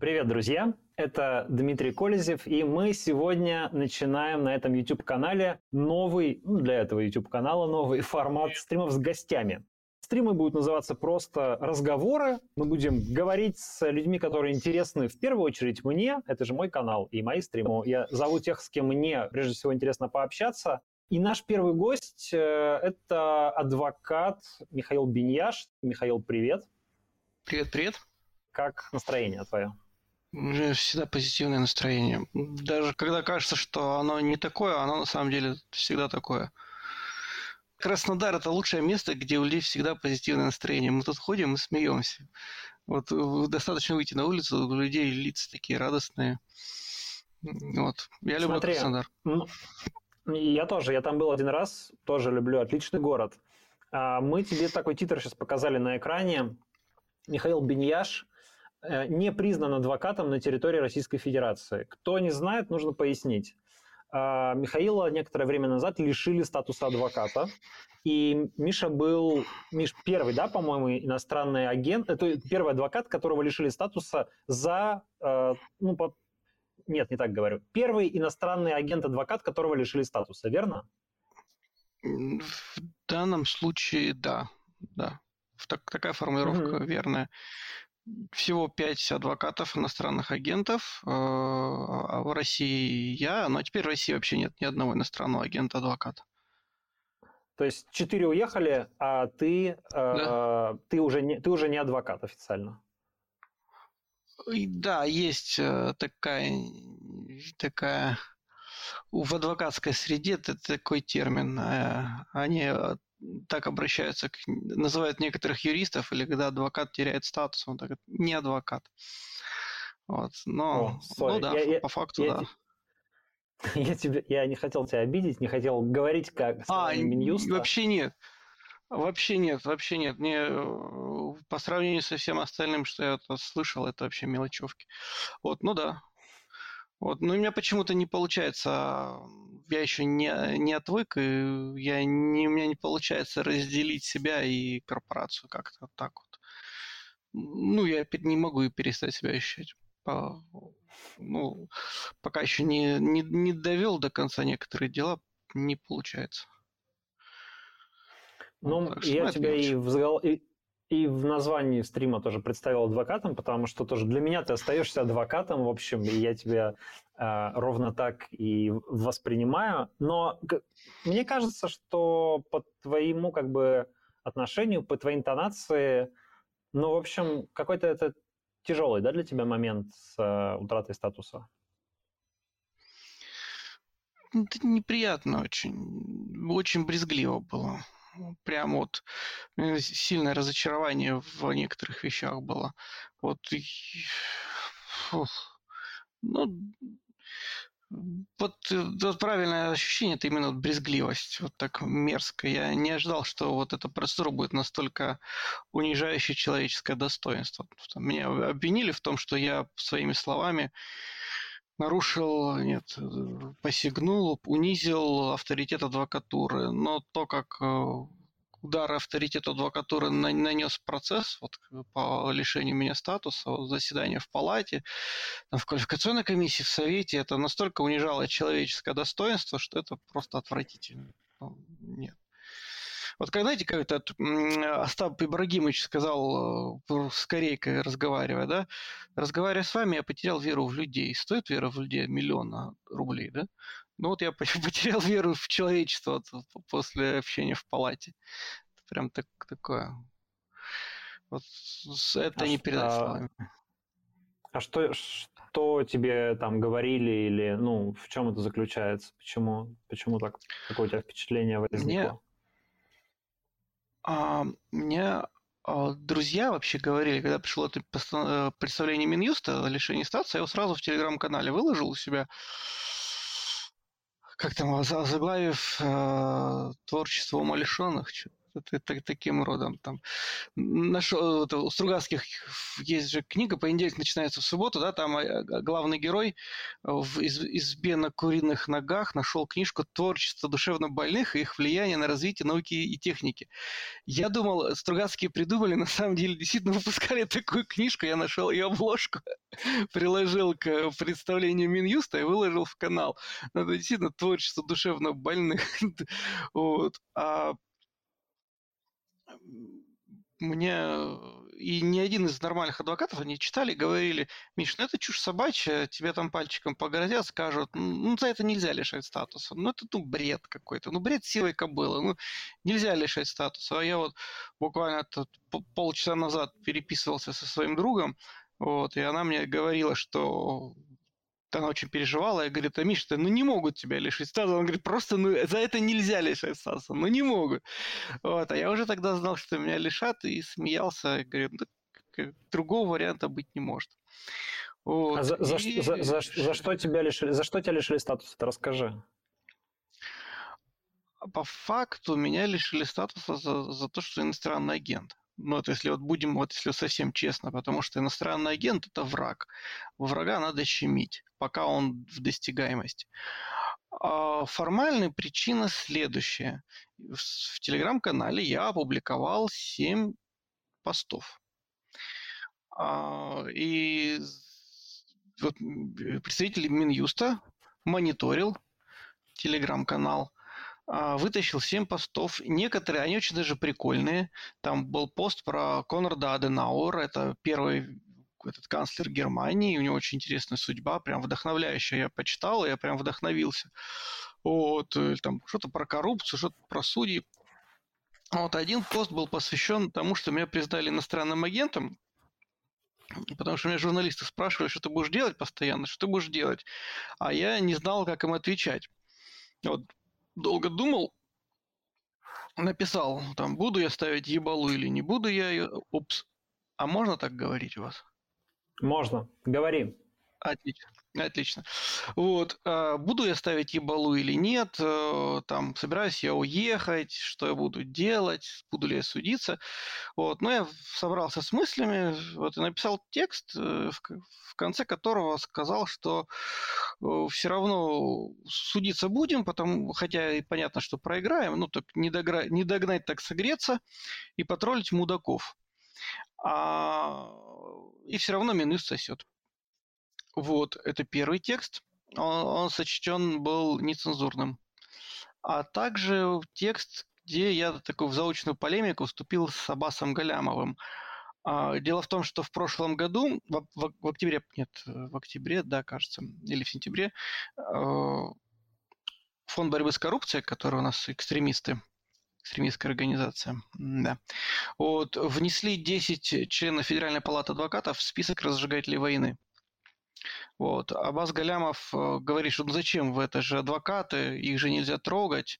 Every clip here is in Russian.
Привет, друзья! Это Дмитрий Колезев, и мы сегодня начинаем на этом YouTube-канале новый, ну, для этого YouTube-канала новый формат стримов с гостями. Стримы будут называться просто разговоры. Мы будем говорить с людьми, которые интересны в первую очередь мне. Это же мой канал и мои стримы. Я зову тех, с кем мне прежде всего интересно пообщаться. И наш первый гость э, – это адвокат Михаил Беньяш. Михаил, привет. Привет, привет. Как настроение твое? Меня всегда позитивное настроение. Даже когда кажется, что оно не такое, оно на самом деле всегда такое. Краснодар – это лучшее место, где у людей всегда позитивное настроение. Мы тут ходим и смеемся. Вот э, достаточно выйти на улицу, у людей лица такие радостные. Вот. Я люблю Смотри, Краснодар. Я тоже. Я там был один раз. Тоже люблю. Отличный город. А, мы тебе такой титр сейчас показали на экране. Михаил Беньяш не признан адвокатом на территории Российской Федерации. Кто не знает, нужно пояснить. А, Михаила некоторое время назад лишили статуса адвоката. И Миша был Миш, первый, да, по-моему, иностранный агент, это первый адвокат, которого лишили статуса за, э, ну, по, нет, не так говорю, первый иностранный агент-адвокат, которого лишили статуса, верно? В данном случае, да, да. Так, такая формулировка mm-hmm. верная всего пять адвокатов иностранных агентов. Э, а в России я, но теперь в России вообще нет ни одного иностранного агента-адвоката. То есть четыре уехали, а ты, э, да. ты, уже не, ты уже не адвокат официально. Да, есть э, такая, такая в адвокатской среде это такой термин. Они так обращаются, к, называют некоторых юристов, или когда адвокат теряет статус, он так не адвокат. Вот. Но, О, ну да, я, по факту, я, да. Я, тебе, я не хотел тебя обидеть, не хотел говорить как а, Минюста. Вообще нет. Вообще нет, вообще нет. Не, э, по сравнению со всем остальным, что я это слышал, это вообще мелочевки. Вот, ну да, вот, но у меня почему-то не получается, я еще не, не отвык, и я не, у меня не получается разделить себя и корпорацию как-то так вот. Ну, я не могу и перестать себя ощущать. По, ну, пока еще не, не, не довел до конца некоторые дела, не получается. Ну, вот, я тебя и, взгол... и, и в названии стрима тоже представил адвокатом, потому что тоже для меня ты остаешься адвокатом, в общем, и я тебя э, ровно так и воспринимаю. Но мне кажется, что по твоему как бы отношению, по твоей интонации, ну, в общем, какой-то это тяжелый, да, для тебя момент с э, утратой статуса? Это неприятно очень, очень брезгливо было прям вот э, сильное разочарование в некоторых вещах было. Вот, ну, вот, э, вот правильное ощущение это именно брезгливость, вот так мерзко. Я не ожидал, что вот эта процедура будет настолько унижающей человеческое достоинство. Меня обвинили в том, что я своими словами нарушил, нет, посягнул, унизил авторитет адвокатуры. Но то, как э, удар авторитету адвокатуры нанес процесс вот, по лишению меня статуса, заседание в палате, в квалификационной комиссии, в Совете, это настолько унижало человеческое достоинство, что это просто отвратительно. Нет. Вот когда, знаете, как это Остап Ибрагимович сказал э, с Корейкой, разговаривая, да, разговаривая с вами, я потерял веру в людей. Стоит вера в людей миллиона рублей, да? Ну вот я потерял веру в человечество после общения в палате. Это прям так, такое. Вот это а не передать словами. А что, что тебе там говорили или ну в чем это заключается? Почему, почему так какое у тебя впечатление возникло? Мне, а, мне а, друзья вообще говорили, когда пришло это э, представление Минюста о лишении статуса, я его сразу в телеграм-канале выложил у себя, как там, заглавив э, творчество умалишенных, таким родом. Там, нашел, это, у Стругацких есть же книга «Понедельник начинается в субботу», да, там э, главный герой в избе на куриных ногах нашел книжку «Творчество душевно больных и их влияние на развитие науки и техники». Я думал, Стругацкие придумали, на самом деле действительно выпускали такую книжку, я нашел ее обложку, приложил к представлению Минюста и выложил в канал. Но это действительно творчество душевно больных. вот. А мне и ни один из нормальных адвокатов, они читали, говорили, Миш, ну это чушь собачья, тебе там пальчиком погрозят, скажут, ну за это нельзя лишать статуса. Ну это ну, бред какой-то, ну бред силой кобылы, ну нельзя лишать статуса. А я вот буквально тут полчаса назад переписывался со своим другом, вот, и она мне говорила, что она очень переживала, и говорит, а Миша, ну не могут тебя лишить статуса. Он говорит, просто ну, за это нельзя лишать статуса, ну не могут. Вот, а я уже тогда знал, что меня лишат, и смеялся, и говорю, ну, другого варианта быть не может. Вот. А за, за, и... за, за, за, что тебя лишили, за что тебя лишили статуса? Ты расскажи. По факту меня лишили статуса за, за то, что иностранный агент. Ну, это если вот будем, вот если совсем честно, потому что иностранный агент – это враг. Врага надо щемить, пока он в достигаемости. А формальная причина следующая. В телеграм-канале я опубликовал 7 постов. А, и вот представитель Минюста мониторил телеграм-канал – а, вытащил 7 постов. Некоторые, они очень даже прикольные. Там был пост про Конрада Аденауэр, это первый этот канцлер Германии, у него очень интересная судьба, прям вдохновляющая. Я почитал, я прям вдохновился. Вот, э, там что-то про коррупцию, что-то про судьи. Вот один пост был посвящен тому, что меня признали иностранным агентом, потому что меня журналисты спрашивали, что ты будешь делать постоянно, что ты будешь делать, а я не знал, как им отвечать. Вот долго думал, написал, там, буду я ставить ебалу или не буду я ее. Упс. А можно так говорить у вас? Можно. Говори. Отлично. Отлично. Вот. А, буду я ставить ебалу или нет, э, там, собираюсь я уехать, что я буду делать, буду ли я судиться. Вот. Но я собрался с мыслями, вот, и написал текст, э, в конце которого сказал, что э, все равно судиться будем, потому, хотя и понятно, что проиграем, ну, так не, догра... не догнать, так согреться и потроллить мудаков. А... И все равно минус сосет. Вот, это первый текст. Он, он сочтен был нецензурным. А также текст, где я такую в заочную полемику вступил с Абасом Галямовым. А, дело в том, что в прошлом году, в, в, в октябре, нет, в октябре, да, кажется, или в сентябре, э, Фонд борьбы с коррупцией, который у нас экстремисты, экстремистская организация, да, вот, внесли 10 членов Федеральной палаты адвокатов в список разжигателей войны. Вот. Абаз Галямов э, говорит, что ну зачем вы, это же адвокаты, их же нельзя трогать.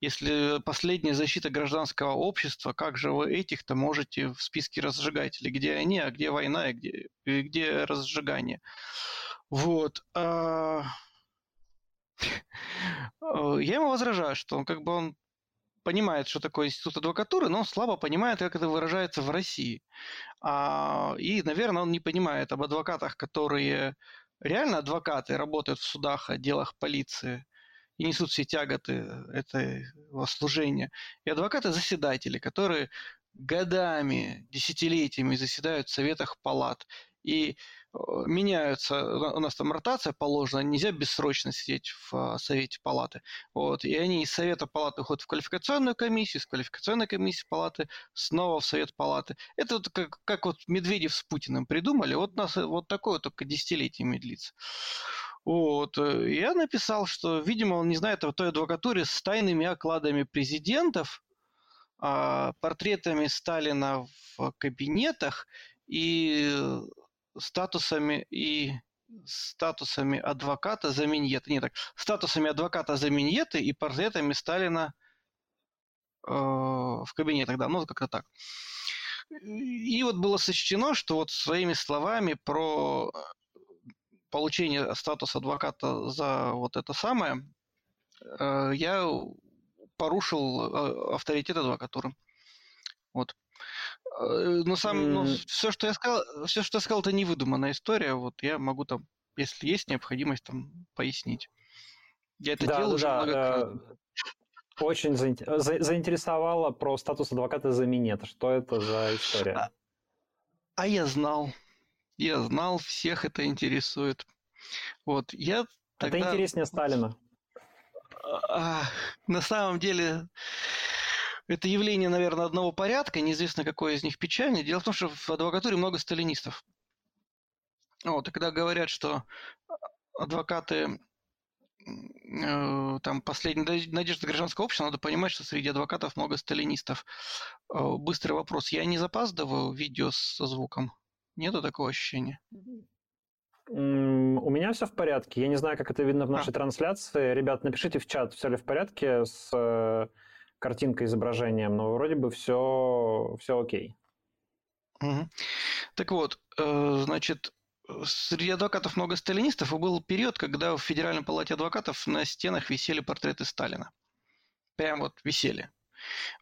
Если последняя защита гражданского общества, как же вы этих-то можете в списке разжигателей? Где они, а где война и где, и где разжигание? Вот. А, я ему возражаю, что он как бы он понимает, что такое институт адвокатуры, но слабо понимает, как это выражается в России. А, и, наверное, он не понимает об адвокатах, которые реально адвокаты, работают в судах, отделах полиции и несут все тяготы этого служения. И адвокаты-заседатели, которые годами, десятилетиями заседают в советах палат. И Э, меняются, у нас там ротация положена, нельзя бессрочно сидеть в а, Совете Палаты. Вот, и они из Совета Палаты уходят в квалификационную комиссию, из квалификационной комиссии Палаты снова в Совет Палаты. Это вот как, как вот Медведев с Путиным придумали, вот нас вот такое только десятилетие длится. Вот. Э, я написал, что, видимо, он не знает о той адвокатуре с тайными окладами президентов, а, портретами Сталина в кабинетах и статусами и статусами адвоката за миньеты. Не так, статусами адвоката за миньеты и портретами Сталина э, в кабинетах, да, ну как-то так. И вот было сочтено, что вот своими словами про получение статуса адвоката за вот это самое, э, я порушил э, авторитет адвокатуры. Вот. Э, но сам, ну, все, что я сказал, все, что я сказал, это невыдуманная история. Вот я могу там, если есть необходимость, там пояснить. Я это да, делал да, уже много раз. Э, очень заинтересовало про статус адвоката за минет. Что это за история? А, а я знал. Я знал, всех это интересует. Вот, я тогда... Это интереснее Сталина. А, на самом деле, это явление, наверное, одного порядка, неизвестно, какое из них печальнее. Дело в том, что в адвокатуре много сталинистов. Вот, и когда говорят, что адвокаты э, там последняя надежда гражданского общества, надо понимать, что среди адвокатов много сталинистов. Э, быстрый вопрос. Я не запаздываю видео со звуком? Нету такого ощущения? У меня все в порядке. Я не знаю, как это видно в нашей а. трансляции. Ребят, напишите в чат, все ли в порядке с э, картинкой, изображением, но вроде бы все, все окей. Так вот, э, значит, среди адвокатов много сталинистов, и был период, когда в Федеральной палате адвокатов на стенах висели портреты Сталина. Прям вот висели.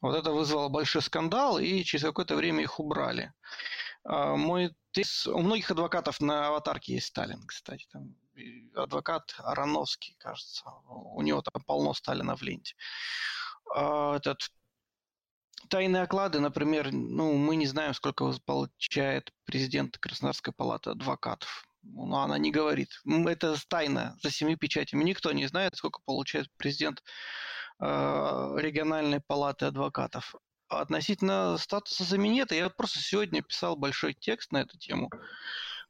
Вот это вызвало большой скандал, и через какое-то время их убрали. А, мой тезис... У многих адвокатов на аватарке есть Сталин, кстати. Там адвокат Ароновский, кажется. У него там полно Сталина в ленте. А, этот тайные оклады, например, ну, мы не знаем, сколько получает президент Краснодарской палаты адвокатов. Ну, она не говорит. Это тайна за семи печатями. Никто не знает, сколько получает президент э, региональной палаты адвокатов. Относительно статуса заменета, я просто сегодня писал большой текст на эту тему.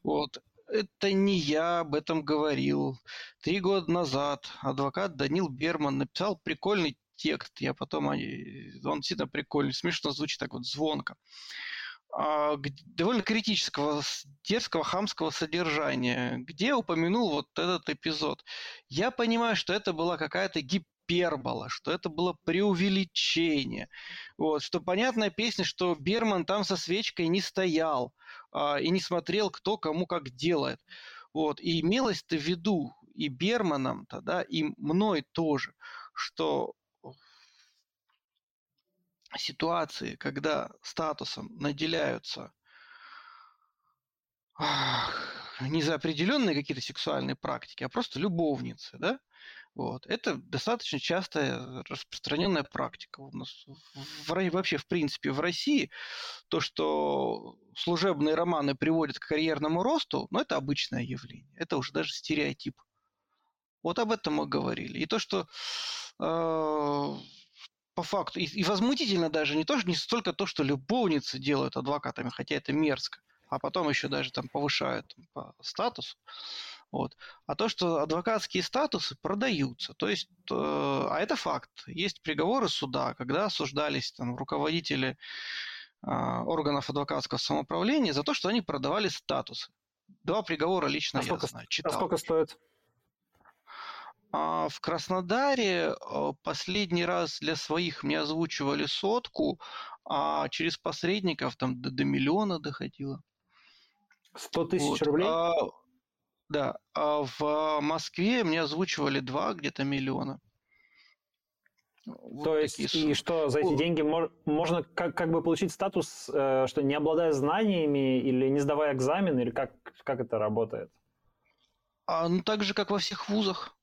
Вот. Это не я об этом говорил. Три года назад адвокат Данил Берман написал прикольный текст. Я потом... Он действительно прикольный, смешно звучит так вот звонко. А, довольно критического, дерзкого, хамского содержания, где упомянул вот этот эпизод. Я понимаю, что это была какая-то гипербола, что это было преувеличение. Вот, что понятная песня, что Берман там со свечкой не стоял а, и не смотрел, кто кому как делает. Вот, и имелось-то в виду и Берманом-то, да, и мной тоже, что ситуации, когда статусом наделяются не за определенные какие-то сексуальные практики, а просто любовницы, да, вот. Это достаточно частая распространенная практика у нас в, вообще, в принципе, в России. То, что служебные романы приводят к карьерному росту, ну, это обычное явление. Это уже даже стереотип. Вот об этом мы говорили. И то, что э, по факту. И, и возмутительно даже не, то, не столько то, что любовницы делают адвокатами, хотя это мерзко, а потом еще даже там повышают там, по статусу. Вот. А то, что адвокатские статусы продаются. То есть, э, а это факт. Есть приговоры суда, когда осуждались там, руководители э, органов адвокатского самоуправления за то, что они продавали статусы. Два приговора лично а я сколько, знаю, читал. А сколько стоит? А в Краснодаре э, последний раз для своих мне озвучивали сотку, а через посредников там до, до миллиона доходило. 100 тысяч вот. рублей? А, да. А в Москве мне озвучивали два где-то миллиона. Вот То есть, и что, за эти деньги можно как, как бы получить статус, э, что не обладая знаниями или не сдавая экзамен, или как, как это работает? А, ну, так же, как во всех вузах.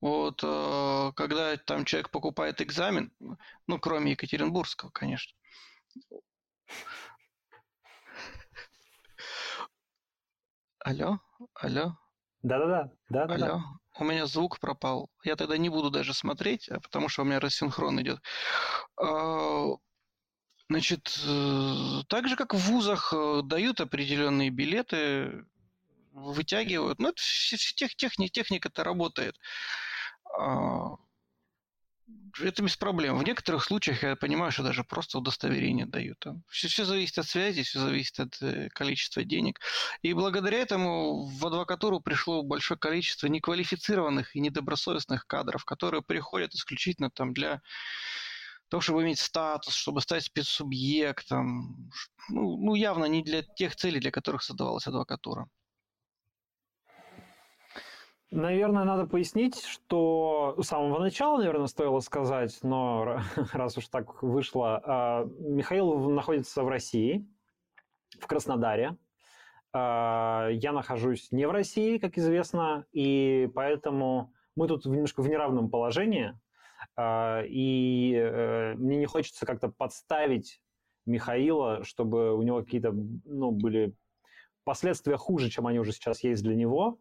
Вот э, когда там человек покупает экзамен, ну, кроме Екатеринбургского, конечно. Алло, алло. Да-да-да. да Алло. У меня звук пропал. Я тогда не буду даже смотреть, а потому что у меня рассинхрон идет. А, значит, э, так же, как в вузах э, дают определенные билеты, вытягивают. Ну, это тех, техника, техника-то работает. А, это без проблем. В некоторых случаях я понимаю, что даже просто удостоверение дают. Все, все зависит от связи, все зависит от э, количества денег. И благодаря этому в адвокатуру пришло большое количество неквалифицированных и недобросовестных кадров, которые приходят исключительно там для того, чтобы иметь статус, чтобы стать спецсубъектом. Ну, ну явно не для тех целей, для которых создавалась адвокатура. Наверное, надо пояснить, что с самого начала, наверное, стоило сказать, но раз уж так вышло, а, Михаил находится в России, в Краснодаре. А, я нахожусь не в России, как известно, и поэтому мы тут немножко в неравном положении, а, и э, мне не хочется как-то подставить Михаила, чтобы у него какие-то ну, были последствия хуже, чем они уже сейчас есть для него.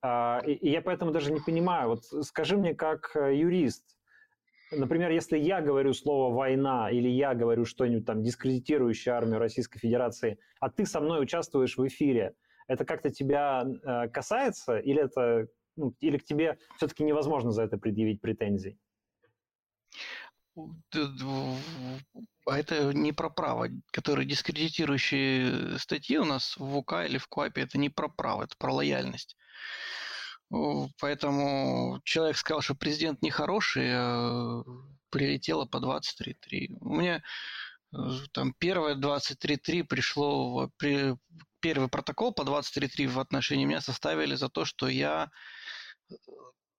А, и я поэтому даже не понимаю. Вот скажи мне, как э, юрист, например, если я говорю слово «война» или я говорю что-нибудь там дискредитирующее армию Российской Федерации, а ты со мной участвуешь в эфире, это как-то тебя э, касается или это ну, или к тебе все-таки невозможно за это предъявить претензий? А это не про право, которые дискредитирующие статьи у нас в УК или в КУАПе, это не про право, это про лояльность. Поэтому человек сказал, что президент нехороший, а прилетело по 23.3. У меня э, там первое 23.3 пришло, при, первый протокол по 23.3 в отношении меня составили за то, что я э,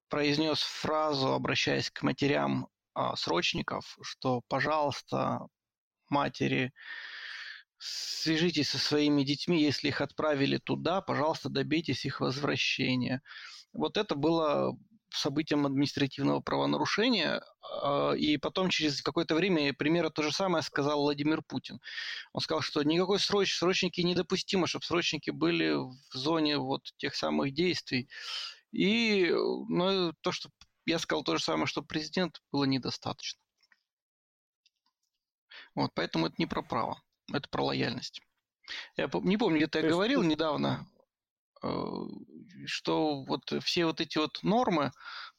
произнес фразу, обращаясь к матерям а, срочников, что, пожалуйста, матери, свяжитесь со своими детьми, если их отправили туда, пожалуйста, добейтесь их возвращения. Вот это было событием административного правонарушения, а, и потом через какое-то время примерно то же самое сказал Владимир Путин. Он сказал, что никакой сроч, срочники недопустимо, чтобы срочники были в зоне вот тех самых действий. И ну, то, что я сказал то же самое, что президент, было недостаточно. Вот, поэтому это не про право, это про лояльность. Я не помню, где-то я говорил недавно, Э, что вот все вот эти вот нормы,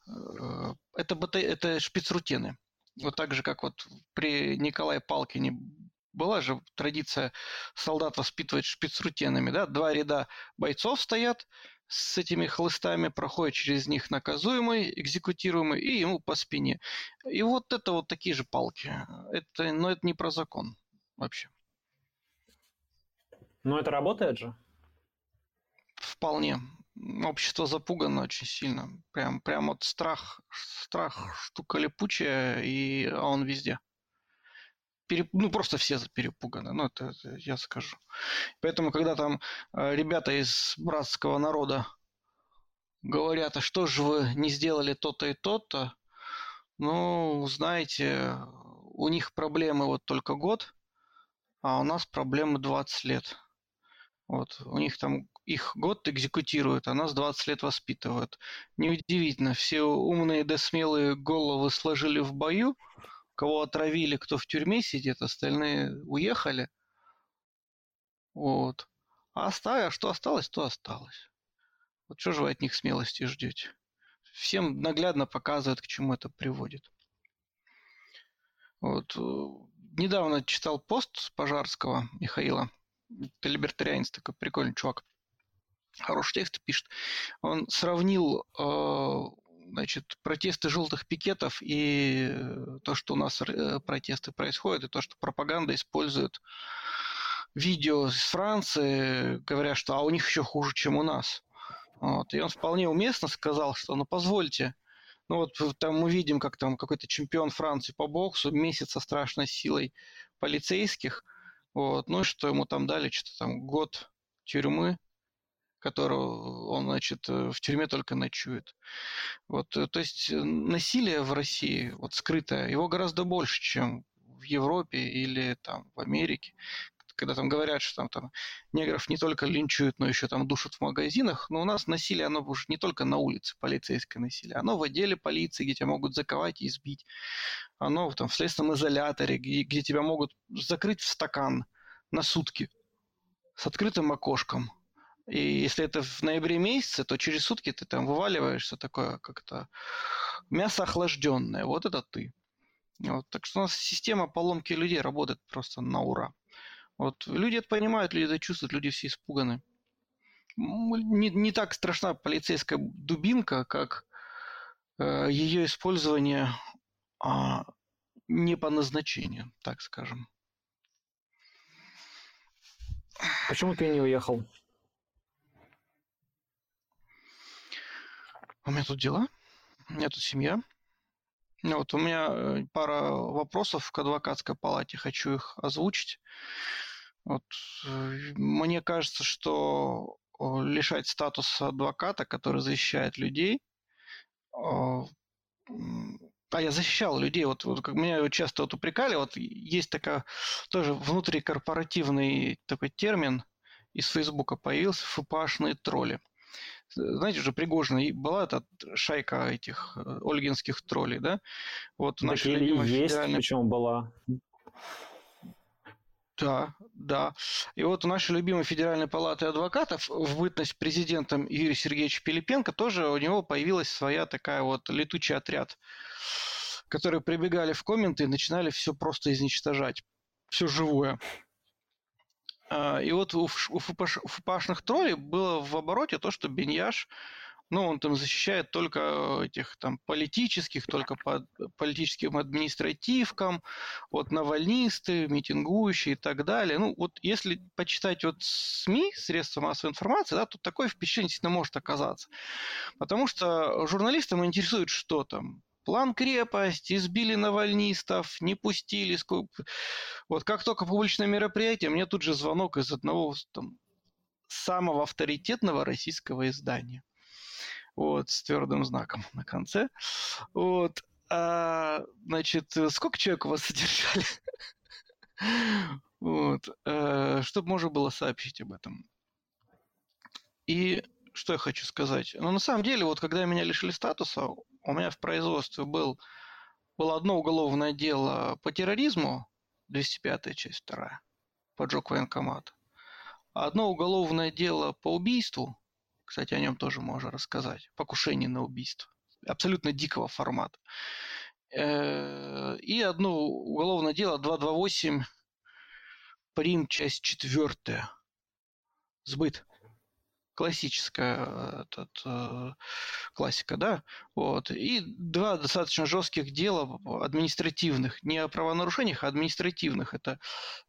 э, это, бата... это шпицрутины. Вот так же, как вот при Николае Палкине была же традиция солдат воспитывать шпицрутинами, да, два ряда бойцов стоят с этими хлыстами, проходит через них наказуемый, экзекутируемый, и ему по спине. И вот это вот такие же палки. Это, но это не про закон вообще. Но это работает же? Вполне. Общество запугано очень сильно. Прям, прям вот страх, страх штука липучая, и он везде. Переп... Ну, просто все перепуганы, ну, это, это я скажу. Поэтому, когда там э, ребята из братского народа говорят, а что же вы не сделали то-то и то-то, ну, знаете, у них проблемы вот только год, а у нас проблемы 20 лет. Вот, у них там их год экзекутируют, а нас 20 лет воспитывают. Неудивительно, все умные да смелые головы сложили в бою, кого отравили, кто в тюрьме сидит, остальные уехали. Вот. А оставя, а что осталось, то осталось. Вот что же вы от них смелости ждете? Всем наглядно показывают, к чему это приводит. Вот. Э, недавно читал пост Пожарского Михаила это либертарианец такой прикольный чувак. Хороший текст пишет. Он сравнил э, значит, протесты желтых пикетов и то, что у нас э, протесты происходят, и то, что пропаганда использует видео из Франции, говоря, что а у них еще хуже, чем у нас. Вот. И он вполне уместно сказал, что ну позвольте, ну вот там мы видим, как там какой-то чемпион Франции по боксу месяц со страшной силой полицейских – вот. Ну что ему там дали? Что-то там год тюрьмы, которого он, значит, э, в тюрьме только ночует. Вот, э, то есть э, насилие в России, вот скрытое, его гораздо больше, чем в Европе или там в Америке когда там говорят, что там, там негров не только линчуют, но еще там душат в магазинах, но у нас насилие, оно уже не только на улице, полицейское насилие, оно в отделе полиции, где тебя могут заковать и избить, оно там в следственном изоляторе, где, где тебя могут закрыть в стакан на сутки с открытым окошком. И если это в ноябре месяце, то через сутки ты там вываливаешься такое как-то мясо охлажденное. Вот это ты. Вот, так что у нас система поломки людей работает просто на ура. Вот люди это понимают, люди это чувствуют, люди все испуганы. Не, не так страшна полицейская дубинка, как э, ее использование э, не по назначению, так скажем. Почему ты не уехал? у меня тут дела, у меня тут семья. Ну вот у меня э, пара вопросов к адвокатской палате, хочу их озвучить. Вот, э, мне кажется, что лишать статуса адвоката, который защищает людей, а я защищал людей, вот, вот как меня часто вот упрекали, вот есть такая тоже внутрикорпоративный такой термин из Фейсбука появился, фпашные тролли знаете, уже Пригожина была эта шайка этих э, ольгинских троллей, да? Вот наша любимая есть, федеральная... причем была. Да, да. И вот у нашей любимой Федеральной палаты адвокатов в бытность президентом Юрия Сергеевича Пилипенко тоже у него появилась своя такая вот летучий отряд, которые прибегали в комменты и начинали все просто изничтожать, все живое. А, и вот у фупашных троллей было в обороте то, что Беньяш, ну, он там защищает только этих там политических, только по политическим административкам, вот навальнисты, митингующие и так далее. Ну, вот если почитать вот СМИ, средства массовой информации, да, то такое впечатление действительно может оказаться. Потому что журналистам интересует, что там, План крепость, избили навальнистов, не пустили. Вот как только публичное мероприятие, мне тут же звонок из одного там, самого авторитетного российского издания. Вот, с твердым знаком на конце. Вот. А, значит, сколько человек у вас содержали? Вот. А, чтобы можно было сообщить об этом. И что я хочу сказать? Ну, на самом деле, вот когда меня лишили статуса, у меня в производстве был, было одно уголовное дело по терроризму, 205 часть 2, поджог военкомата. Одно уголовное дело по убийству, кстати, о нем тоже можно рассказать, покушение на убийство, абсолютно дикого формата. Э, и одно уголовное дело 228 прим, часть 4, сбыт. Классическая этот, э, классика, да, вот, и два достаточно жестких дела административных, не о правонарушениях, а административных. Это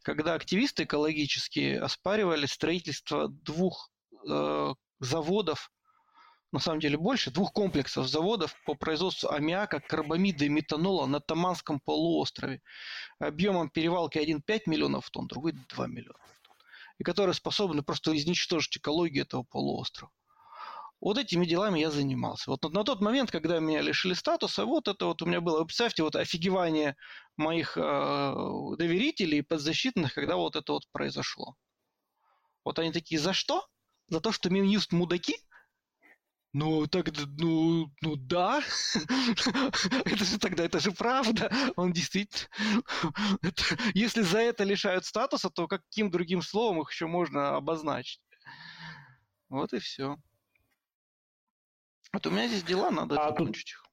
когда активисты экологические оспаривали строительство двух э, заводов, на самом деле больше, двух комплексов заводов по производству аммиака, карбамида и метанола на Таманском полуострове объемом перевалки 1,5 миллионов тонн, другой 2 миллиона и которые способны просто изничтожить экологию этого полуострова. Вот этими делами я занимался. Вот на тот момент, когда меня лишили статуса, вот это вот у меня было. Вы представьте, вот офигевание моих э, доверителей и подзащитных, когда вот это вот произошло. Вот они такие, за что? За то, что Минюст мудаки? Ну, так, ну, ну да. это же тогда, это же правда. Он действительно... это, если за это лишают статуса, то каким другим словом их еще можно обозначить? Вот и все. Вот у меня здесь дела, надо а закончить их.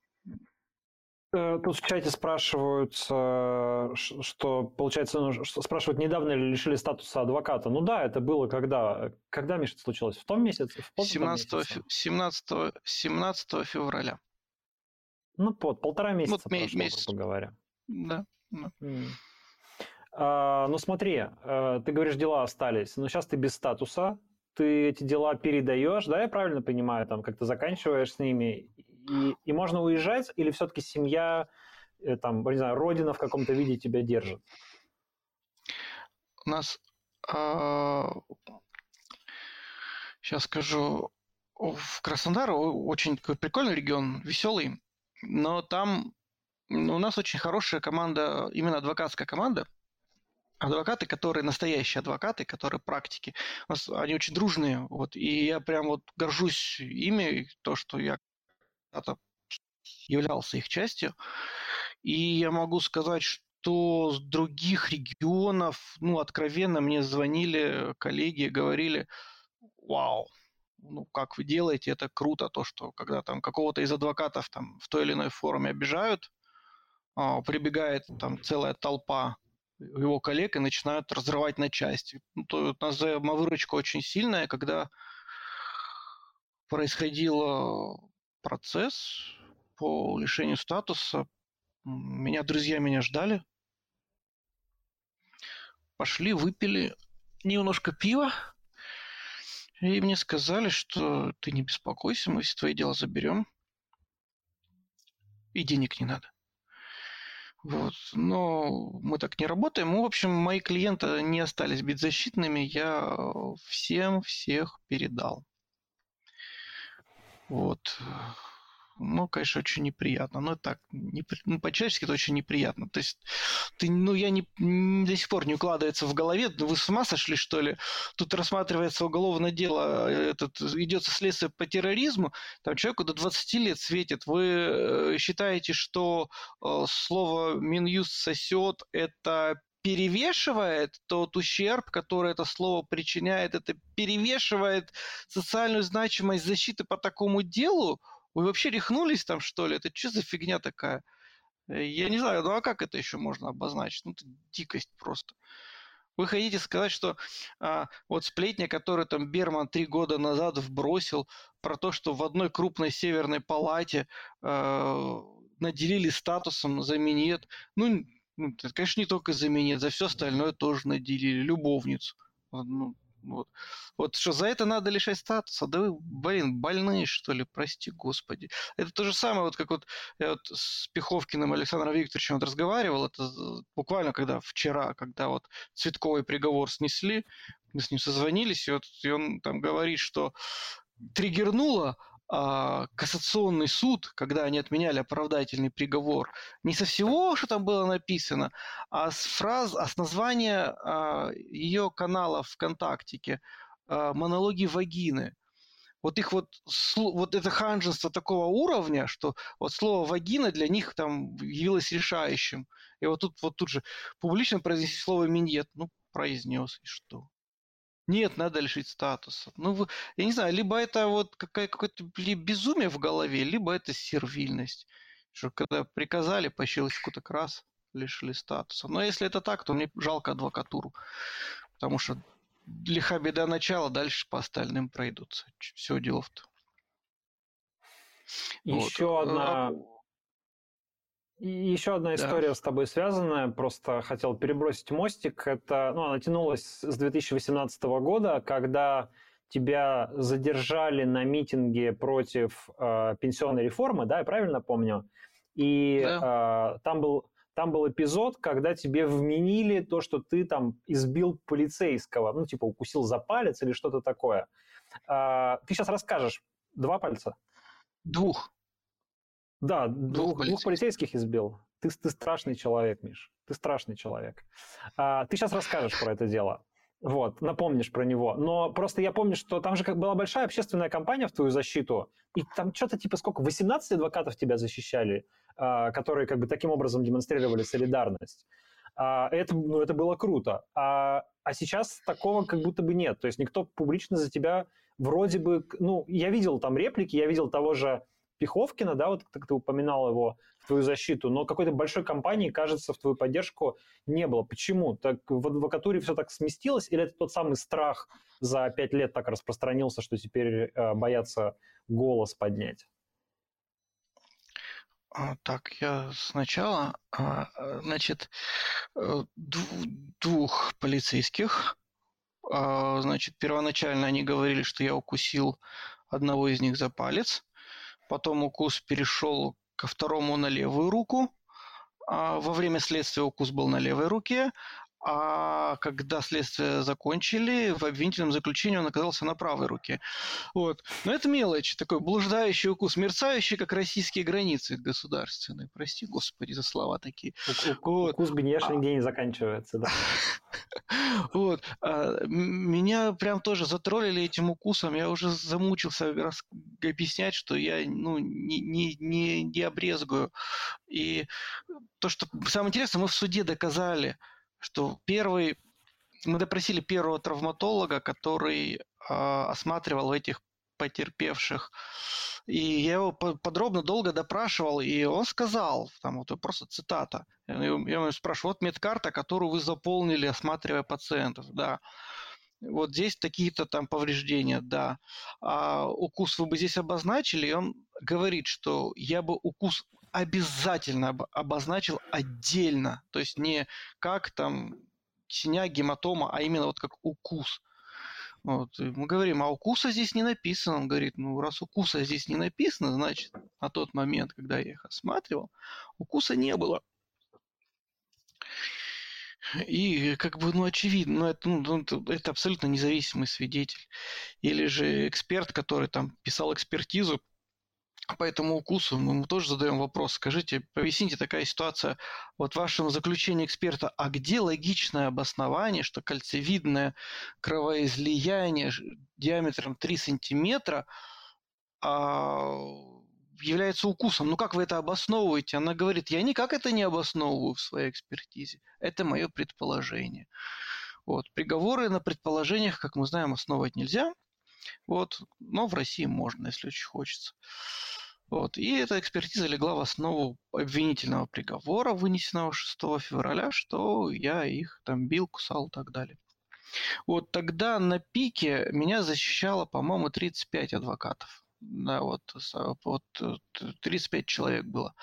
Э, тут в чате спрашивают, что, получается, ну, спрашивают, недавно ли лишили статуса адвоката. Ну да, это было когда? Когда, Миша, это случилось? В том месяце? В 17, 17, 17 февраля. Ну, под полтора месяца вот прошло, месяц. грубо говоря. Да. да. А, ну смотри, э, ты говоришь, дела остались, но сейчас ты без статуса, ты эти дела передаешь, да, я правильно понимаю, там как-то заканчиваешь с ними, и, и можно уезжать, или все-таки семья, э, там, не знаю, родина в каком-то виде тебя держит? У нас, а, сейчас скажу, в Краснодар очень такой прикольный регион, веселый, но там ну, у нас очень хорошая команда, именно адвокатская команда, адвокаты, которые настоящие адвокаты, которые практики. У нас они очень дружные, вот, и я прям вот горжусь ими, то, что я когда-то являлся их частью. И я могу сказать, что с других регионов, ну, откровенно мне звонили коллеги, говорили, вау, ну, как вы делаете, это круто, то, что когда там какого-то из адвокатов там в той или иной форме обижают, а, прибегает там целая толпа его коллег и начинают разрывать на части. Ну, то у нас взаимовыручка очень сильная, когда происходило процесс по лишению статуса. Меня друзья меня ждали. Пошли, выпили немножко пива. И мне сказали, что ты не беспокойся, мы все твои дела заберем. и денег не надо. Вот. Но мы так не работаем. Ну, в общем, мои клиенты не остались беззащитными. Я всем всех передал. Вот ну, конечно, очень неприятно. Но так, не, ну, по-человечески это очень неприятно. То есть, ты, ну, я не, не, до сих пор не укладывается в голове, вы с ума сошли, что ли? Тут рассматривается уголовное дело, э, этот, идется следствие по терроризму, там человеку до 20 лет светит. Вы э, считаете, что э, слово «Минюст сосет» – это перевешивает тот ущерб, который это слово причиняет, это перевешивает социальную значимость защиты по такому делу, вы вообще рехнулись там, что ли? Это что за фигня такая? Э, я не знаю, ну а как это еще можно обозначить? Ну, это дикость просто. Вы хотите сказать, что а, вот сплетня, которую там Берман три года назад вбросил про то, что в одной крупной северной палате а, наделили статусом за минет, ну, ну, это, конечно, не только за минет, за все остальное тоже наделили, любовницу. Ну, вот. вот что за это надо лишать статуса? Да вы, блин, больные, что ли, прости господи. Это то же самое, вот как вот я вот с Пиховкиным Александром Викторовичем вот разговаривал, это буквально когда вчера, когда вот цветковый приговор снесли, мы с ним созвонились, и, вот, и он там говорит, что триггернуло кассационный суд, когда они отменяли оправдательный приговор, не со всего, что там было написано, а с фраз, а с названия а, ее канала ВКонтактике а, «Монологи вагины». Вот их вот, вот это ханжество такого уровня, что вот слово «вагина» для них там явилось решающим. И вот тут, вот тут же публично произнести слово «миньет». Ну, произнес, и что? Нет, надо лишить статуса. Ну, я не знаю, либо это вот какое-то безумие в голове, либо это сервильность. Что когда приказали по щелчку так раз, лишили статуса. Но если это так, то мне жалко адвокатуру. Потому что лиха беда начала, дальше по остальным пройдутся. Все дело в том. Еще вот. одна а, и еще одна история да. с тобой связанная, просто хотел перебросить мостик. Это, ну, она тянулась с 2018 года, когда тебя задержали на митинге против э, пенсионной реформы, да, я правильно помню? И да. э, там был там был эпизод, когда тебе вменили то, что ты там избил полицейского, ну, типа укусил за палец или что-то такое. Э, ты сейчас расскажешь. Два пальца? Двух. Да, двух, двух, полицейских. двух полицейских избил. Ты, ты страшный человек, Миш. Ты страшный человек. А, ты сейчас расскажешь про это дело. Вот, напомнишь про него. Но просто я помню, что там же как была большая общественная кампания в твою защиту, и там что-то типа сколько, 18 адвокатов тебя защищали, а, которые как бы таким образом демонстрировали солидарность. А, это, ну, это было круто. А, а сейчас такого как будто бы нет. То есть никто публично за тебя вроде бы... Ну, я видел там реплики, я видел того же Пиховкина, да, вот как ты упоминал его в твою защиту, но какой-то большой компании, кажется, в твою поддержку не было. Почему? Так в адвокатуре все так сместилось, или это тот самый страх за пять лет так распространился, что теперь э, боятся голос поднять? А, так, я сначала, а, значит, э, двух полицейских, а, значит, первоначально они говорили, что я укусил одного из них за палец, Потом укус перешел ко второму на левую руку. А во время следствия укус был на левой руке, а когда следствие закончили, в обвинительном заключении он оказался на правой руке. Вот. Но это мелочь, такой блуждающий укус, мерцающий, как российские границы государственные. Прости, господи, за слова такие. Вот. Укус Беньяш нигде не заканчивается, да. Вот. А, меня прям тоже затроллили этим укусом. Я уже замучился объяснять, что я ну, не, не, не, не обрезгую. И то, что самое интересное, мы в суде доказали, что первый, мы допросили первого травматолога, который э, осматривал этих потерпевших. И я его подробно, долго допрашивал, и он сказал, там вот просто цитата, я его спрашиваю, вот медкарта, которую вы заполнили, осматривая пациентов, да. Вот здесь такие-то там повреждения, да. А укус вы бы здесь обозначили, и он говорит, что я бы укус обязательно обозначил отдельно. То есть не как там синяк, гематома, а именно вот как укус. Вот. мы говорим, а укуса здесь не написано. Он говорит, ну, раз укуса здесь не написано, значит, на тот момент, когда я их осматривал, укуса не было. И как бы, ну, очевидно, ну, это, ну, это абсолютно независимый свидетель. Или же эксперт, который там писал экспертизу по этому укусу, мы ему тоже задаем вопрос. Скажите, поясните такая ситуация. Вот в вашем заключении эксперта, а где логичное обоснование, что кольцевидное кровоизлияние диаметром 3 сантиметра а, является укусом. Ну как вы это обосновываете? Она говорит, я никак это не обосновываю в своей экспертизе. Это мое предположение. Вот. Приговоры на предположениях, как мы знаем, основывать нельзя. Вот. Но в России можно, если очень хочется. Вот. И эта экспертиза легла в основу обвинительного приговора, вынесенного 6 февраля, что я их там бил, кусал и так далее. Вот тогда на пике меня защищало, по-моему, 35 адвокатов. Да, вот, вот 35 человек было.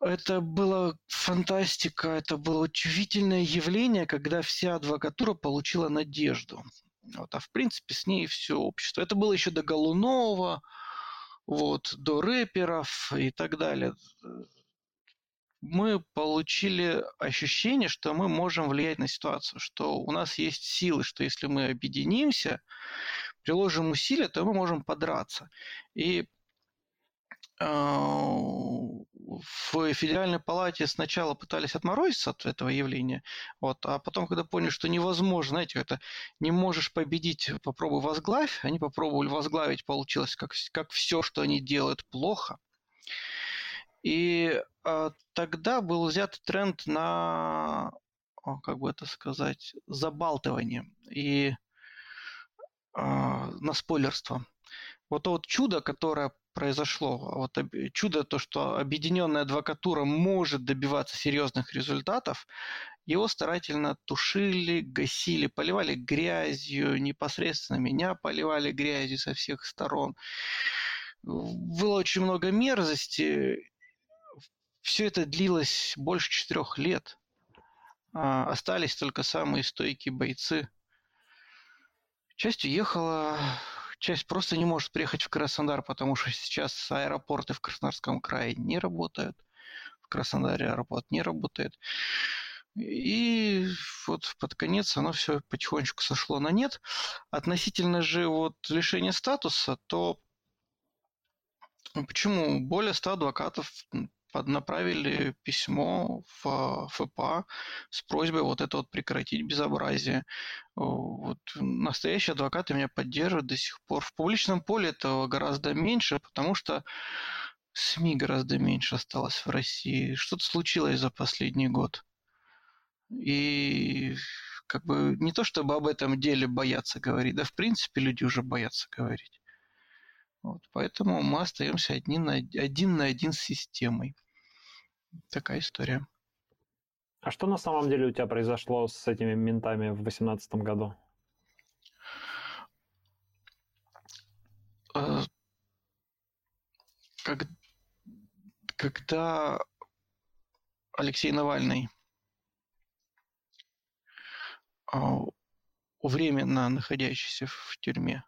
Это было фантастика, это было удивительное явление, когда вся адвокатура получила надежду. Вот, а в принципе с ней все общество. Это было еще до Голунова, вот, до рэперов и так далее. Мы получили ощущение, что мы можем влиять на ситуацию, что у нас есть силы, что если мы объединимся, приложим усилия, то мы можем подраться. И а, в Федеральной палате сначала пытались отморозиться от этого явления, вот, а потом, когда поняли, что невозможно, знаете, это не можешь победить, попробуй возглавь, они попробовали возглавить, получилось как, как все, что они делают, плохо. И а, тогда был взят тренд на, как бы это сказать, забалтывание. И а, на спойлерство. Вот то вот чудо, которое произошло, вот чудо то, что объединенная адвокатура может добиваться серьезных результатов, его старательно тушили, гасили, поливали грязью, непосредственно меня поливали грязью со всех сторон. Было очень много мерзости. Все это длилось больше четырех лет. А, остались только самые стойкие бойцы – Часть уехала, часть просто не может приехать в Краснодар, потому что сейчас аэропорты в Краснодарском крае не работают. В Краснодаре аэропорт не работает. И вот под конец оно все потихонечку сошло на нет. Относительно же вот лишения статуса, то почему более 100 адвокатов направили письмо в ФПА с просьбой вот это вот прекратить безобразие. Вот настоящие адвокаты меня поддерживают до сих пор. В публичном поле этого гораздо меньше, потому что СМИ гораздо меньше осталось в России. Что-то случилось за последний год. И как бы не то, чтобы об этом деле боятся говорить, да в принципе люди уже боятся говорить. Вот, поэтому мы остаемся один на один, на один с системой. Такая история. А что на самом деле у тебя произошло с этими ментами в 2018 году? Э, как, когда Алексей Навальный а, временно находящийся в тюрьме,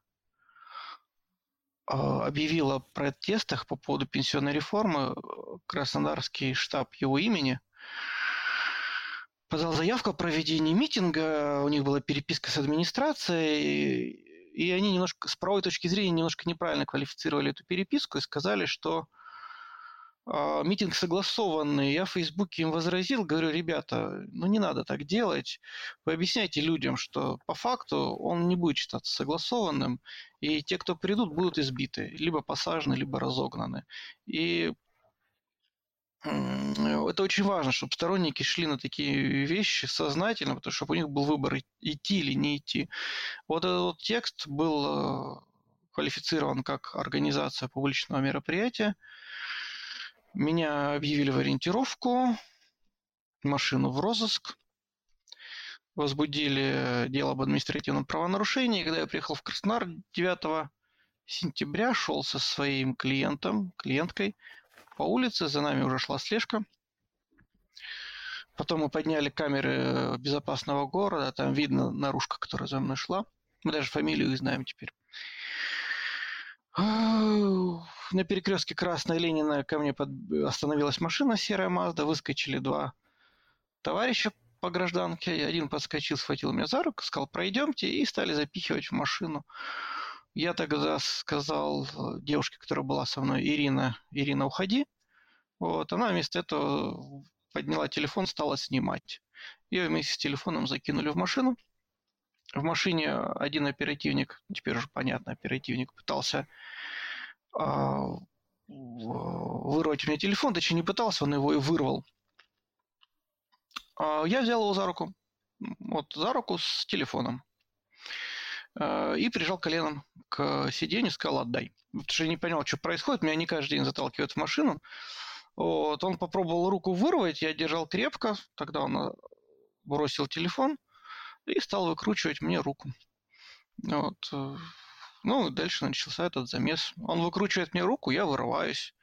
объявил о протестах по поводу пенсионной реформы, Краснодарский штаб его имени. Подал заявку о проведении митинга, у них была переписка с администрацией, и они немножко с правовой точки зрения немножко неправильно квалифицировали эту переписку и сказали, что а, митинг согласованный. Я в Фейсбуке им возразил, говорю, ребята, ну не надо так делать. Вы объясняйте людям, что по факту он не будет считаться согласованным, и те, кто придут, будут избиты, либо посажены, либо разогнаны. И это очень важно, чтобы сторонники шли на такие вещи сознательно, потому что у них был выбор идти или не идти. Вот этот вот текст был э, квалифицирован как организация публичного мероприятия, меня объявили в ориентировку, машину в розыск, возбудили дело об административном правонарушении. Когда я приехал в Краснодар 9 сентября, шел со своим клиентом, клиенткой по улице, за нами уже шла слежка. Потом мы подняли камеры безопасного города, там видно наружка, которая за мной шла. Мы даже фамилию их знаем теперь. На перекрестке Красной Ленина ко мне под... остановилась машина серая Мазда, выскочили два товарища по гражданке. Один подскочил, схватил меня за руку, сказал, пройдемте, и стали запихивать в машину. Я тогда сказал девушке, которая была со мной, Ирина, Ирина, уходи. Вот, она вместо этого подняла телефон, стала снимать. Ее вместе с телефоном закинули в машину. В машине один оперативник, теперь уже понятно, оперативник пытался а, вырвать у меня телефон, точнее не пытался, он его и вырвал. А, я взял его за руку, вот за руку с телефоном. А, и прижал коленом к сиденью, сказал «отдай». Потому что я не понял, что происходит, меня не каждый день заталкивают в машину. Вот, он попробовал руку вырвать, я держал крепко, тогда он э, бросил телефон и стал выкручивать мне руку. Вот. Э, ну, дальше начался этот замес. Он выкручивает мне руку, я вырываюсь.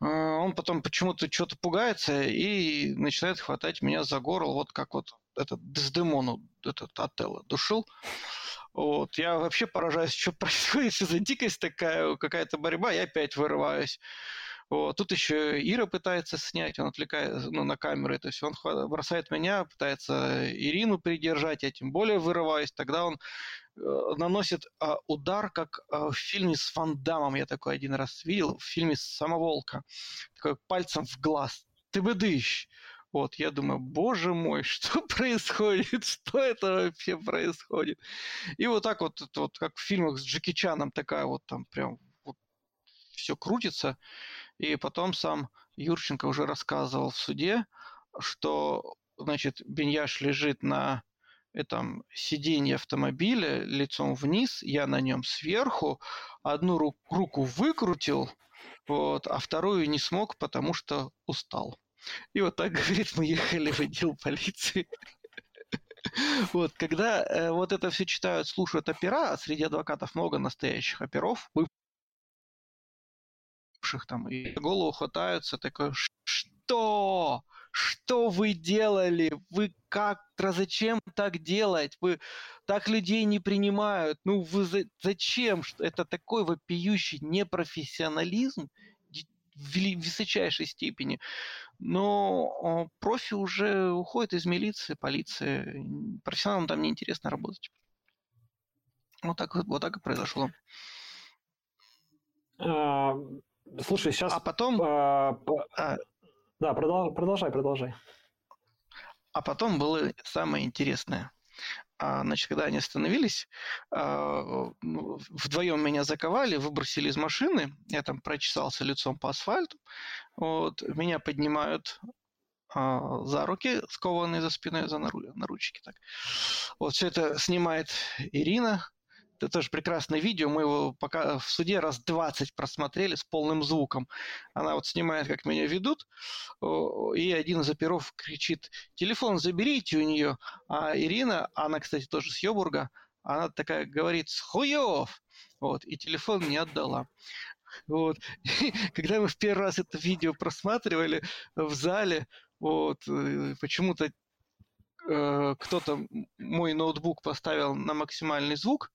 Э, он потом почему-то что-то пугается и начинает хватать меня за горло, вот как вот этот Дездемону, этот Отелло душил. Вот. Я вообще поражаюсь, что происходит, что за дикость такая, какая-то борьба, я опять вырываюсь. Вот. Тут еще Ира пытается снять, он отвлекает ну, на камеры, то есть он бросает меня, пытается Ирину придержать, я тем более вырываюсь, тогда он э, наносит э, удар, как э, в фильме с Ван Дамом, я такой один раз видел, в фильме «Самоволка», такой пальцем в глаз, ты бы. Вот, я думаю, боже мой, что происходит? Что это вообще происходит? И вот так вот, вот как в фильмах с Джеки Чаном, такая вот там прям вот все крутится. И потом сам Юрченко уже рассказывал в суде, что, значит, Беньяш лежит на этом сиденье автомобиля лицом вниз, я на нем сверху, одну ру- руку выкрутил, вот, а вторую не смог, потому что устал. И вот так, говорит, мы ехали в отдел полиции. Вот, когда э, вот это все читают, слушают опера, а среди адвокатов много настоящих оперов, бывших там, и голову хватаются, такой, что? Что вы делали? Вы как? Зачем так делать? Вы так людей не принимают. Ну, вы за, зачем? Это такой вопиющий непрофессионализм в высочайшей степени. Но профи уже уходят из милиции, полиции. Профессионалам там неинтересно работать. Вот так, вот так и произошло. Слушай, сейчас... А потом... А, а... Да, продолжай, продолжай. А потом было самое интересное. А, значит, когда они остановились, а, ну, вдвоем меня заковали, выбросили из машины, я там прочесался лицом по асфальту, вот, меня поднимают а, за руки, скованные за спиной, за наручники. Так. Вот все это снимает Ирина, это тоже прекрасное видео, мы его пока в суде раз 20 просмотрели с полным звуком. Она вот снимает, как меня ведут, и один из оперов кричит, телефон заберите у нее, а Ирина, она, кстати, тоже с Йобурга, она такая говорит, хуев, вот, и телефон не отдала. Вот. И когда мы в первый раз это видео просматривали в зале, вот, э, почему-то кто-то мой ноутбук поставил на максимальный звук,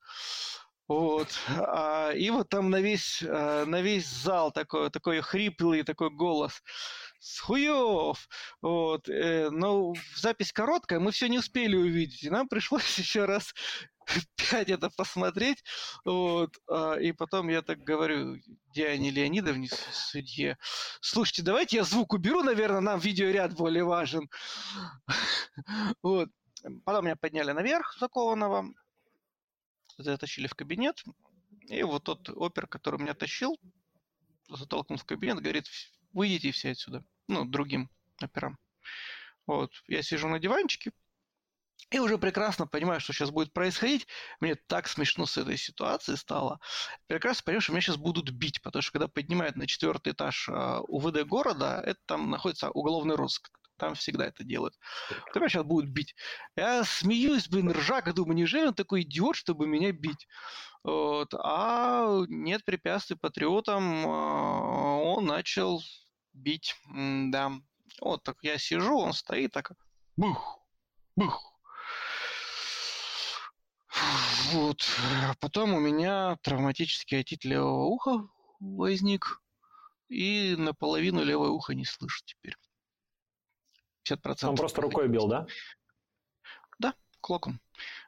вот. А, и вот там на весь, э, на весь зал такой, такой хриплый такой голос. Схуев! Вот. Э, но запись короткая, мы все не успели увидеть. И нам пришлось еще раз пять это посмотреть. Вот. А, и потом я так говорю Диане Леонидовне, судье, слушайте, давайте я звук уберу, наверное, нам видеоряд более важен. Вот. Потом меня подняли наверх закованного, затащили в кабинет, и вот тот опер, который меня тащил, затолкнул в кабинет, говорит, выйдите все отсюда. Ну, другим операм. Вот. Я сижу на диванчике, и уже прекрасно понимаю, что сейчас будет происходить. Мне так смешно с этой ситуации стало. Прекрасно понимаю, что меня сейчас будут бить, потому что когда поднимают на четвертый этаж а, УВД города, это там находится уголовный розыск. Там всегда это делают. То меня сейчас будут бить. Я смеюсь, блин, ржака, думаю, неужели он такой идиот, чтобы меня бить? Вот. А нет препятствий патриотам, а, он начал бить, да. Вот так я сижу, он стоит так, бух, бух. Вот. А потом у меня травматический отит левого уха возник, и наполовину левое ухо не слышу теперь. 50%. Он просто рукой бил, да? Да, кулаком.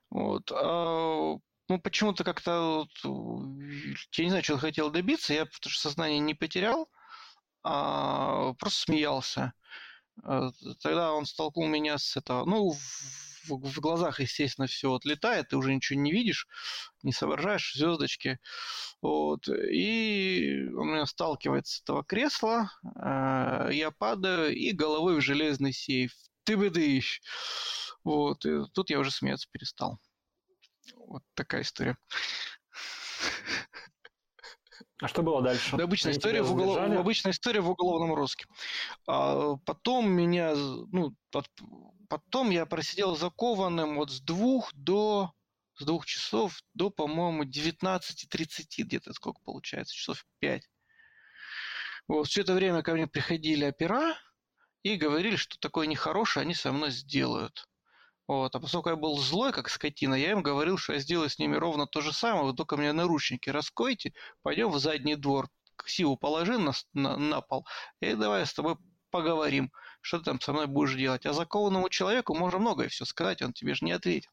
Вот. А, ну, почему-то как-то... Я не знаю, что хотел добиться. Я потому что сознание не потерял, а просто смеялся. А, тогда он столкнул меня с этого... Ну, в, в глазах, естественно, все отлетает, ты уже ничего не видишь, не соображаешь, звездочки. Вот. И он меня сталкивает с этого кресла, а, я падаю и головой в железный сейф. Ты бы дыщ. Вот. И тут я уже смеяться перестал. Вот такая история. А что было дальше? Да, обычная, история в, уголов... обычная история в уголовном розыске. А потом меня, ну, потом я просидел закованным вот с двух до с двух часов до, по-моему, 19.30, где-то сколько получается, часов 5. Вот, все это время ко мне приходили опера и говорили, что такое нехорошее они со мной сделают. Вот. А поскольку я был злой, как скотина, я им говорил, что я сделаю с ними ровно то же самое, вы только мне наручники раскойте, пойдем в задний двор, ксиву положи на, на, на пол, и давай с тобой поговорим, что ты там со мной будешь делать. А закованному человеку можно многое все сказать, он тебе же не ответит.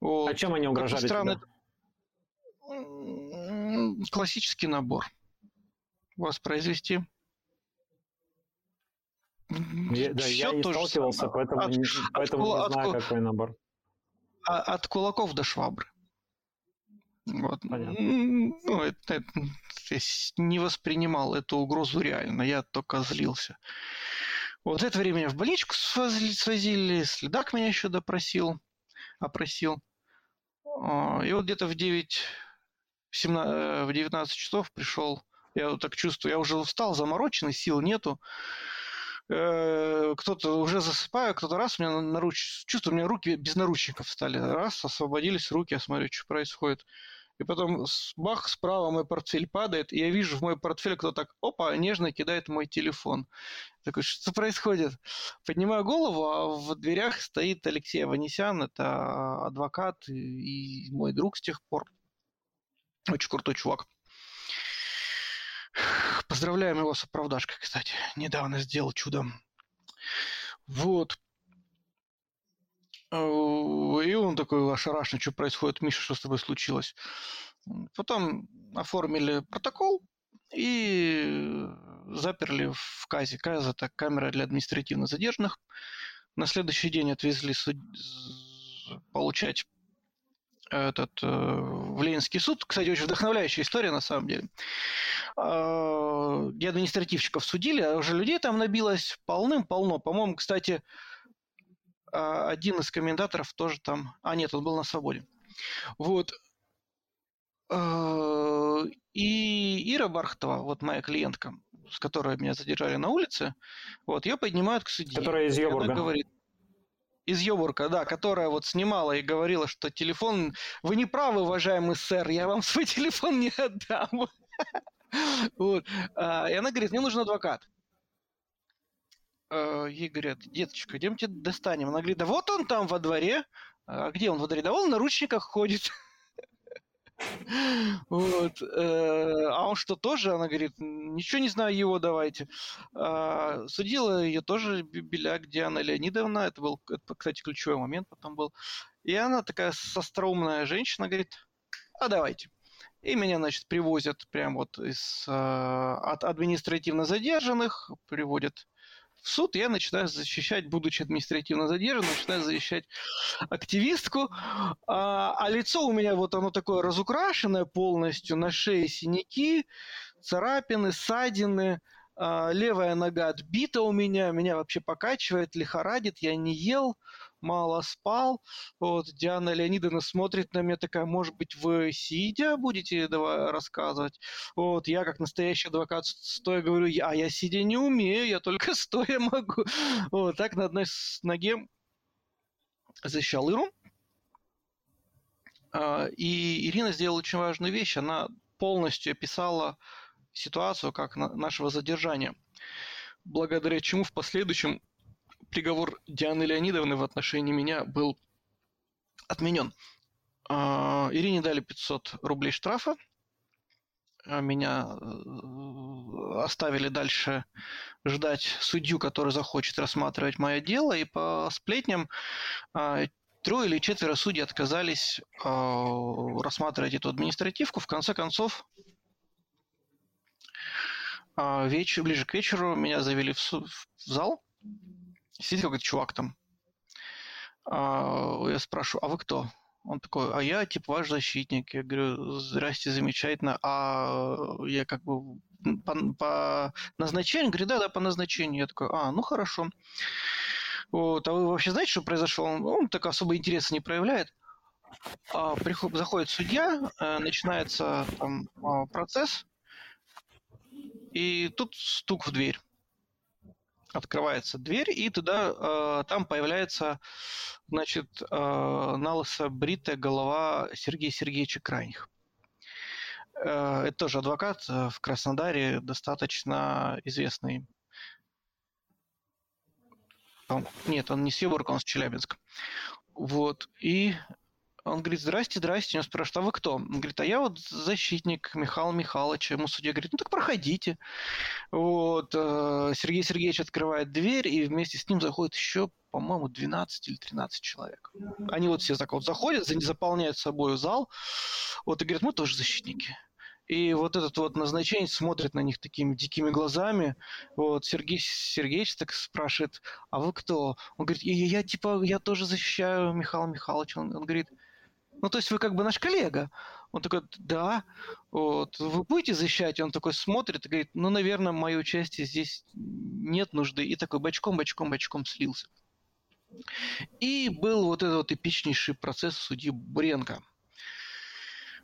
Вот. А чем они угрожали странно, тебе? Классический набор. Воспроизвести я, да, я не сталкивался, самое. поэтому, от, не, поэтому от, не знаю, от, какой набор. А, от кулаков до швабры. Вот. Понятно. Ну, это, это, не воспринимал эту угрозу реально, я только злился. Вот это время меня в больничку свозили, свозили, следак меня еще допросил, опросил. А, и вот где-то в 9, в, 17, в 19 часов пришел, я вот так чувствую, я уже устал, замороченный, сил нету. Э, кто-то уже засыпаю, кто-то раз у меня наруч... чувствую, у меня руки без наручников стали. Раз, освободились руки, я смотрю, что происходит. И потом бах, справа мой портфель падает, и я вижу в мой портфель кто так, опа, нежно кидает мой телефон. Такой, что происходит? Поднимаю голову, а в дверях стоит Алексей Аванесян, это адвокат и мой друг с тех пор. Очень крутой чувак. Поздравляем его с оправдашкой, кстати. Недавно сделал чудо. Вот. Э, и он такой ошарашенный, что происходит, Миша, что с тобой случилось? Потом оформили протокол и заперли в КАЗе. КАЗ – это камера для административно задержанных. На следующий день отвезли суд... получать этот, э, в Ленинский суд. Кстати, очень вдохновляющая история на самом деле. Э, и административщиков судили, а уже людей там набилось полным-полно. По-моему, кстати, э, один из комментаторов тоже там... А, нет, он был на свободе. Вот. Э, и Ира Бархтова, вот моя клиентка, с которой меня задержали на улице, вот, ее поднимают к судье. Которая из Йобурга. Она говорит, из Йобурка, да, которая вот снимала и говорила, что телефон... Вы не правы, уважаемый сэр, я вам свой телефон не отдам. Вот. А, и она говорит, мне нужен адвокат. А, ей говорят, деточка, идемте достанем. Она говорит, да вот он там во дворе. А где он во дворе? Да он в наручниках ходит. Вот. Э, а он что, тоже? Она говорит, ничего не знаю его, давайте. А, судила ее тоже Беляк Диана Леонидовна. Это был, это, кстати, ключевой момент потом был. И она такая остроумная женщина, говорит, а давайте. И меня, значит, привозят прям вот из, э, от административно задержанных, приводят в суд, я начинаю защищать, будучи административно задержанным, начинаю защищать активистку, а, а лицо у меня вот оно такое разукрашенное полностью, на шее синяки, царапины, ссадины, а, левая нога отбита у меня, меня вообще покачивает, лихорадит, я не ел, мало спал. Вот Диана Леонидовна смотрит на меня такая, может быть, вы сидя будете давай рассказывать? Вот я как настоящий адвокат стоя говорю, а я сидя не умею, я только стоя могу. Вот так на одной ноге защищал Иру. А, и Ирина сделала очень важную вещь. Она полностью описала ситуацию как нашего задержания. благодаря чему в последующем приговор Дианы Леонидовны в отношении меня был отменен. А, Ирине дали 500 рублей штрафа, а меня э, оставили дальше ждать судью, который захочет рассматривать мое дело, и по сплетням а, трое или четверо судей отказались рассматривать эту административку. В конце концов, вечер, ближе к вечеру меня завели в, в зал, сидит какой-то чувак там. Я спрашиваю, а вы кто? Он такой, а я типа ваш защитник. Я говорю, здрасте, замечательно. А я как бы по, по назначению? Говорит, да, да, по назначению. Я такой, а, ну хорошо. Вот, а вы вообще знаете, что произошло? Он, он так особо интереса не проявляет. А, приход, заходит судья, э, начинается там, а, процесс, и тут стук в дверь открывается дверь, и туда э, там появляется, значит, э, налысо бритая голова Сергея Сергеевича Крайних. Э, это тоже адвокат э, в Краснодаре, достаточно известный. Нет, он не с Юборга, он с Челябинска. Вот. И он говорит, здрасте, здрасте. Он спрашивает, а вы кто? Он говорит, а я вот защитник Михаила Михайловича. Ему судья говорит, ну так проходите. Вот. Э, Сергей Сергеевич открывает дверь, и вместе с ним заходит еще, по-моему, 12 или 13 человек. Они вот все так вот заходят, заполняют собой зал. Вот и говорят, мы тоже защитники. И вот этот вот назначение смотрит на них такими дикими глазами. Вот Сергей Сергеевич так спрашивает, а вы кто? Он говорит, я, я типа, я тоже защищаю Михаила Михайловича. Он, он говорит, ну, то есть вы как бы наш коллега. Он такой, да, вот, вы будете защищать? Он такой смотрит и говорит, ну, наверное, мое участие здесь нет нужды. И такой бочком, бочком, бочком слился. И был вот этот вот эпичнейший процесс судьи Буренко.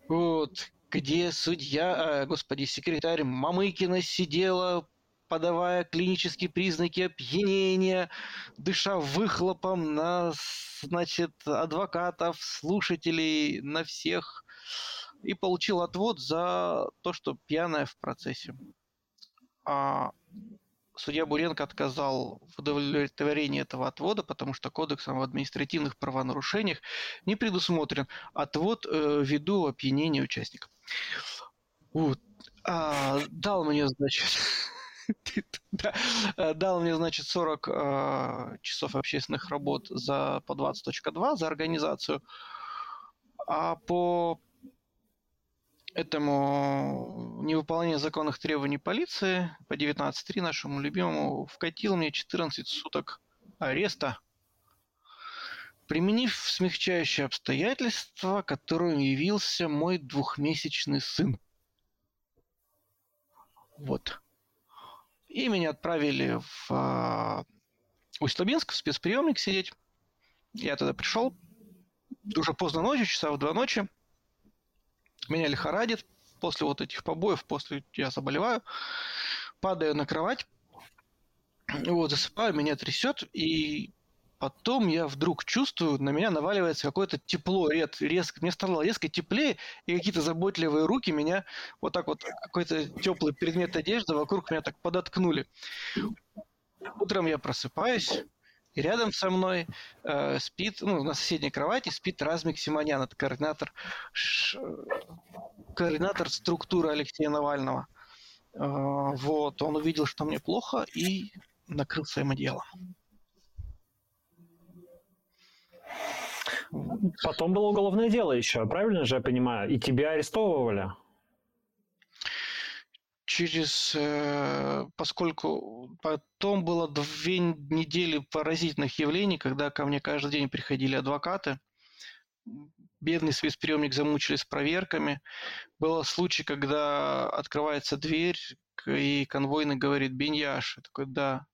Вот, где судья, э, господи, секретарь Мамыкина сидела подавая клинические признаки опьянения, дыша выхлопом на, значит, адвокатов, слушателей, на всех, и получил отвод за то, что пьяная в процессе. А судья Буренко отказал в удовлетворении этого отвода, потому что кодексом в административных правонарушениях не предусмотрен отвод э, ввиду опьянения участника. Вот. А, дал мне, значит, Э, дал мне, значит, 40 э, часов общественных работ за, по 20.2 за организацию. А по этому невыполнению законных требований полиции по 19.3 нашему любимому вкатил мне 14 суток ареста, применив смягчающие обстоятельства, которым явился мой двухмесячный сын. Вот. И меня отправили в э, Усть-Лабинск, в спецприемник сидеть. Я тогда пришел, уже поздно ночью, часа в два ночи. Меня лихорадит. После вот этих побоев, после я заболеваю, падаю на кровать, вот, засыпаю, меня трясет, и Потом я вдруг чувствую, на меня наваливается какое-то тепло, рез, резко, мне стало резко теплее, и какие-то заботливые руки меня вот так вот, какой-то теплый предмет одежды вокруг меня так подоткнули. Утром я просыпаюсь, и рядом со мной э, спит, ну, на соседней кровати спит Размик Симонян, это координатор, ш, координатор структуры Алексея Навального. Э, вот, он увидел, что мне плохо, и накрыл своим одеялом. Потом было уголовное дело еще, правильно же я понимаю? И тебя арестовывали? Через, э, поскольку потом было две недели поразительных явлений, когда ко мне каждый день приходили адвокаты, бедный спецприемник замучили с проверками. Был случай, когда открывается дверь, и конвойный говорит, Беньяш. Я такой, да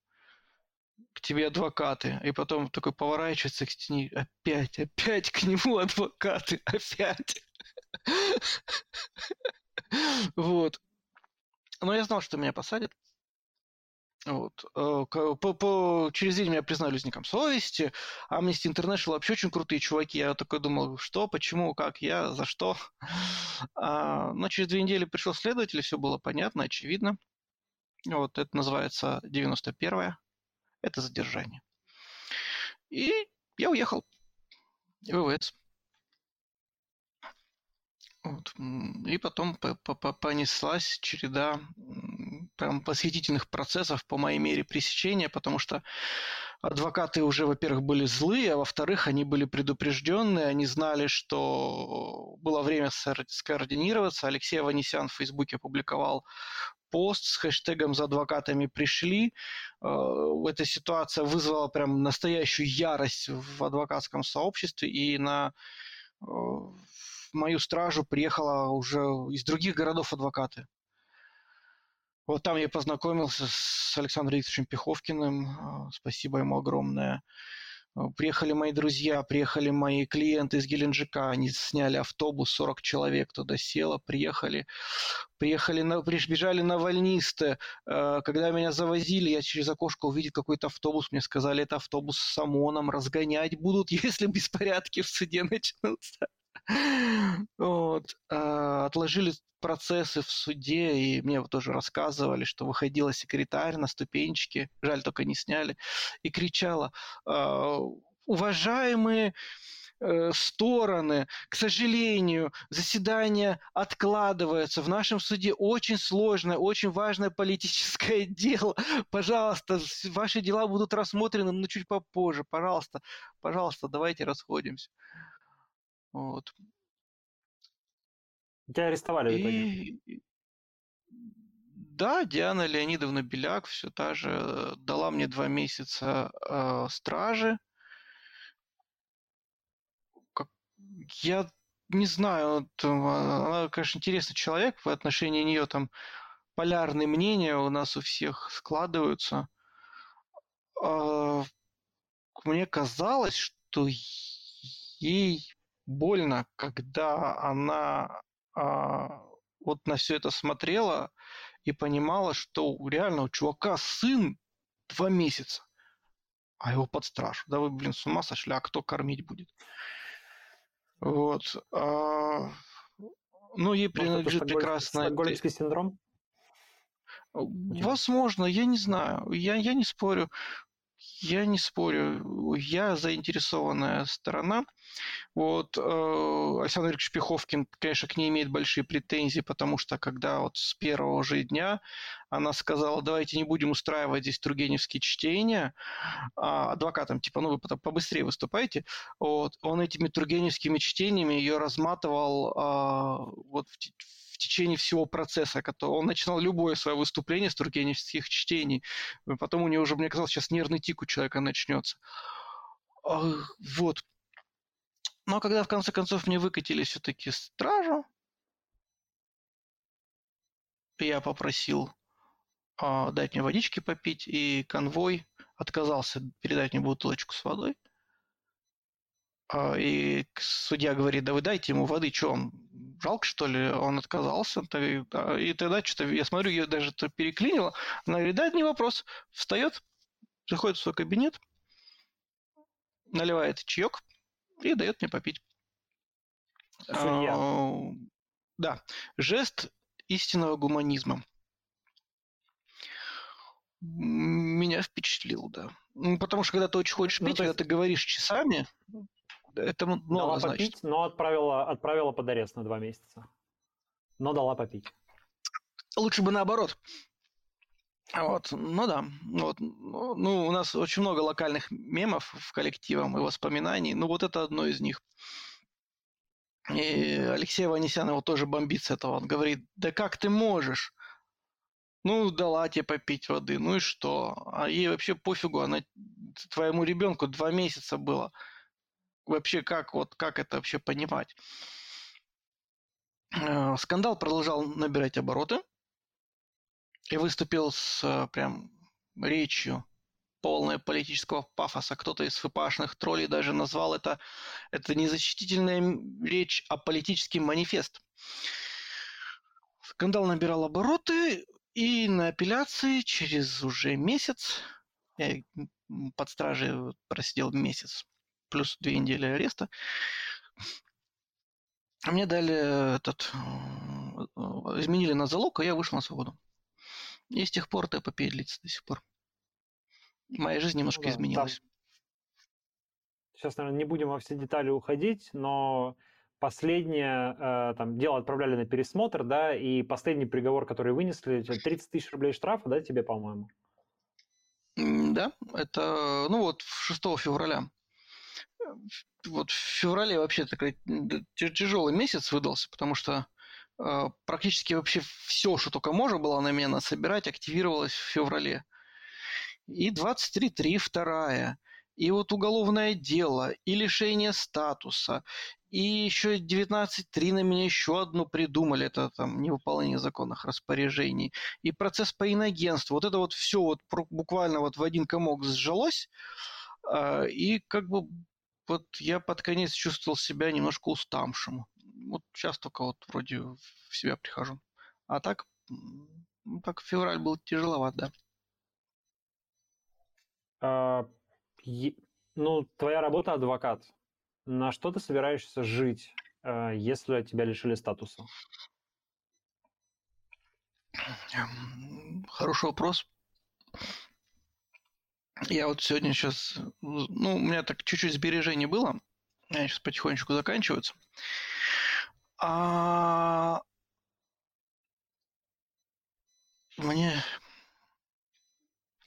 к тебе адвокаты. И потом такой поворачивается к стене. Опять, опять к нему адвокаты. Опять. Вот. Но я знал, что меня посадят. Вот. Э, по, по, через день меня признали узником совести. Amnesty International вообще очень крутые чуваки. Я такой думал, что, почему, как, я, за что. А, но через две недели пришел следователь, все было понятно, очевидно. Вот это называется 91-е. Это задержание. И я уехал в ВВС. Вот. И потом понеслась череда прям восхитительных процессов по моей мере пресечения, потому что адвокаты уже, во-первых, были злые, а во-вторых, они были предупрежденные, они знали, что было время скоординироваться. Алексей Аванесян в Фейсбуке опубликовал пост с хэштегом «За адвокатами пришли». Э, эта ситуация вызвала прям настоящую ярость в адвокатском сообществе, и на э, мою стражу приехала уже из других городов адвокаты. Вот там я познакомился с Александром Викторовичем Пеховкиным. А, спасибо ему огромное. А, приехали мои друзья, приехали мои клиенты из Геленджика, они сняли автобус, 40 человек туда село, приехали, приехали, на, бежали на вольнисты. А, когда меня завозили, я через окошко увидел какой-то автобус, мне сказали, это автобус с ОМОНом, разгонять будут, если беспорядки в суде начнутся. Вот. А, отложили процессы в суде, и мне вот тоже рассказывали, что выходила секретарь на ступенчики, жаль, только не сняли, и кричала, а, уважаемые э, стороны, к сожалению, заседание откладывается. В нашем суде очень сложное, очень важное политическое дело. Пожалуйста, ваши дела будут рассмотрены, но чуть попозже. Пожалуйста, пожалуйста, давайте расходимся. Вот. Тебя арестовали в итоге? Да, Диана Леонидовна Беляк все та же дала мне два месяца э, стражи. Как... Я не знаю, вот, она, конечно, интересный человек, в отношении нее там полярные мнения у нас у всех складываются. Э, мне казалось, что ей больно, когда она а, вот на все это смотрела и понимала, что реально у чувака сын два месяца, а его под страж. Да вы, блин, с ума сошли, а кто кормить будет? Вот. А, ну, ей принадлежит прекрасно... Стокгольмский синдром? Возможно, я не знаю. Я, я не спорю. Я не спорю, я заинтересованная сторона. Вот э, Александр Ильич Пеховкин, конечно, к ней имеет большие претензии, потому что когда вот с первого же дня она сказала, давайте не будем устраивать здесь тургеневские чтения, а адвокатом, типа, ну вы побыстрее выступайте, вот, он этими тургеневскими чтениями ее разматывал а, вот в, течение всего процесса. Он начинал любое свое выступление с тургеневских чтений. Потом у него уже, мне казалось, сейчас нервный тик у человека начнется. Вот. Но когда в конце концов мне выкатили все-таки стражу, я попросил э, дать мне водички попить, и конвой отказался передать мне бутылочку с водой. Э, и судья говорит, да вы дайте ему воды, что он жалко, что ли, он отказался. И тогда что-то, я смотрю, ее даже переклинило. Она говорит, да, это не вопрос. Встает, заходит в свой кабинет, наливает чаек и дает мне попить. Судья. А, да, жест истинного гуманизма. Меня впечатлил, да. Потому что когда ты очень хочешь ну, пить, ну, есть... когда ты говоришь часами, это много дала значит. попить, но отправила, отправила под арест на два месяца. Но дала попить. Лучше бы наоборот. Вот, ну да, вот, ну, ну, у нас очень много локальных мемов в коллективе и воспоминаний, ну вот это одно из них. И Алексей Ванесян его тоже бомбит с этого, он говорит, да как ты можешь? Ну, дала тебе попить воды, ну и что? А ей вообще пофигу, она твоему ребенку два месяца было вообще как, вот, как это вообще понимать? Э, скандал продолжал набирать обороты и выступил с э, прям речью полная политического пафоса. Кто-то из ФПАшных троллей даже назвал это, это не защитительная речь, а политический манифест. Скандал набирал обороты, и на апелляции через уже месяц, я под стражей просидел месяц, плюс две недели ареста. Мне дали этот... Изменили на залог, а я вышел на свободу. И с тех пор эпопея длится до сих пор. Моя жизнь немножко ну, да, изменилась. Там... Сейчас, наверное, не будем во все детали уходить, но последнее э, там, дело отправляли на пересмотр, да, и последний приговор, который вынесли, 30 тысяч рублей штрафа, да, тебе, по-моему? Да, это, ну вот, 6 февраля. Вот в феврале вообще такой тяжелый месяц выдался, потому что э, практически вообще все, что только можно было на меня собирать, активировалось в феврале. И 23.3 вторая и вот уголовное дело, и лишение статуса, и еще 19.3 на меня еще одну придумали, это там невыполнение законных распоряжений, и процесс по иногенству. Вот это вот все вот буквально вот в один комок сжалось, а, и как бы вот я под конец чувствовал себя немножко уставшим. Вот сейчас только вот вроде в себя прихожу. А так, ну, так февраль был тяжеловат, да. А, ну, твоя работа адвокат. На что ты собираешься жить, э, если тебя лишили статуса? Хороший вопрос. Я вот сегодня сейчас... Ну, у меня так чуть-чуть сбережений было. Они сейчас потихонечку заканчиваются. А... Мне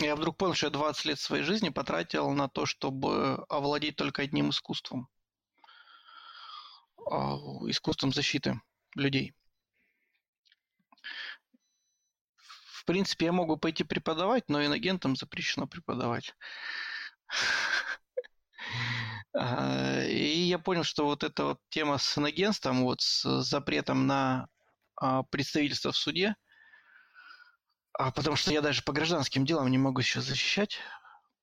я вдруг понял, что я 20 лет своей жизни потратил на то, чтобы овладеть только одним искусством. А, искусством защиты людей. В принципе, я могу пойти преподавать, но иногентам запрещено преподавать. А, и я понял, что вот эта вот тема с иногенством, вот с запретом на а, представительство в суде, а потому что я даже по гражданским делам не могу сейчас защищать,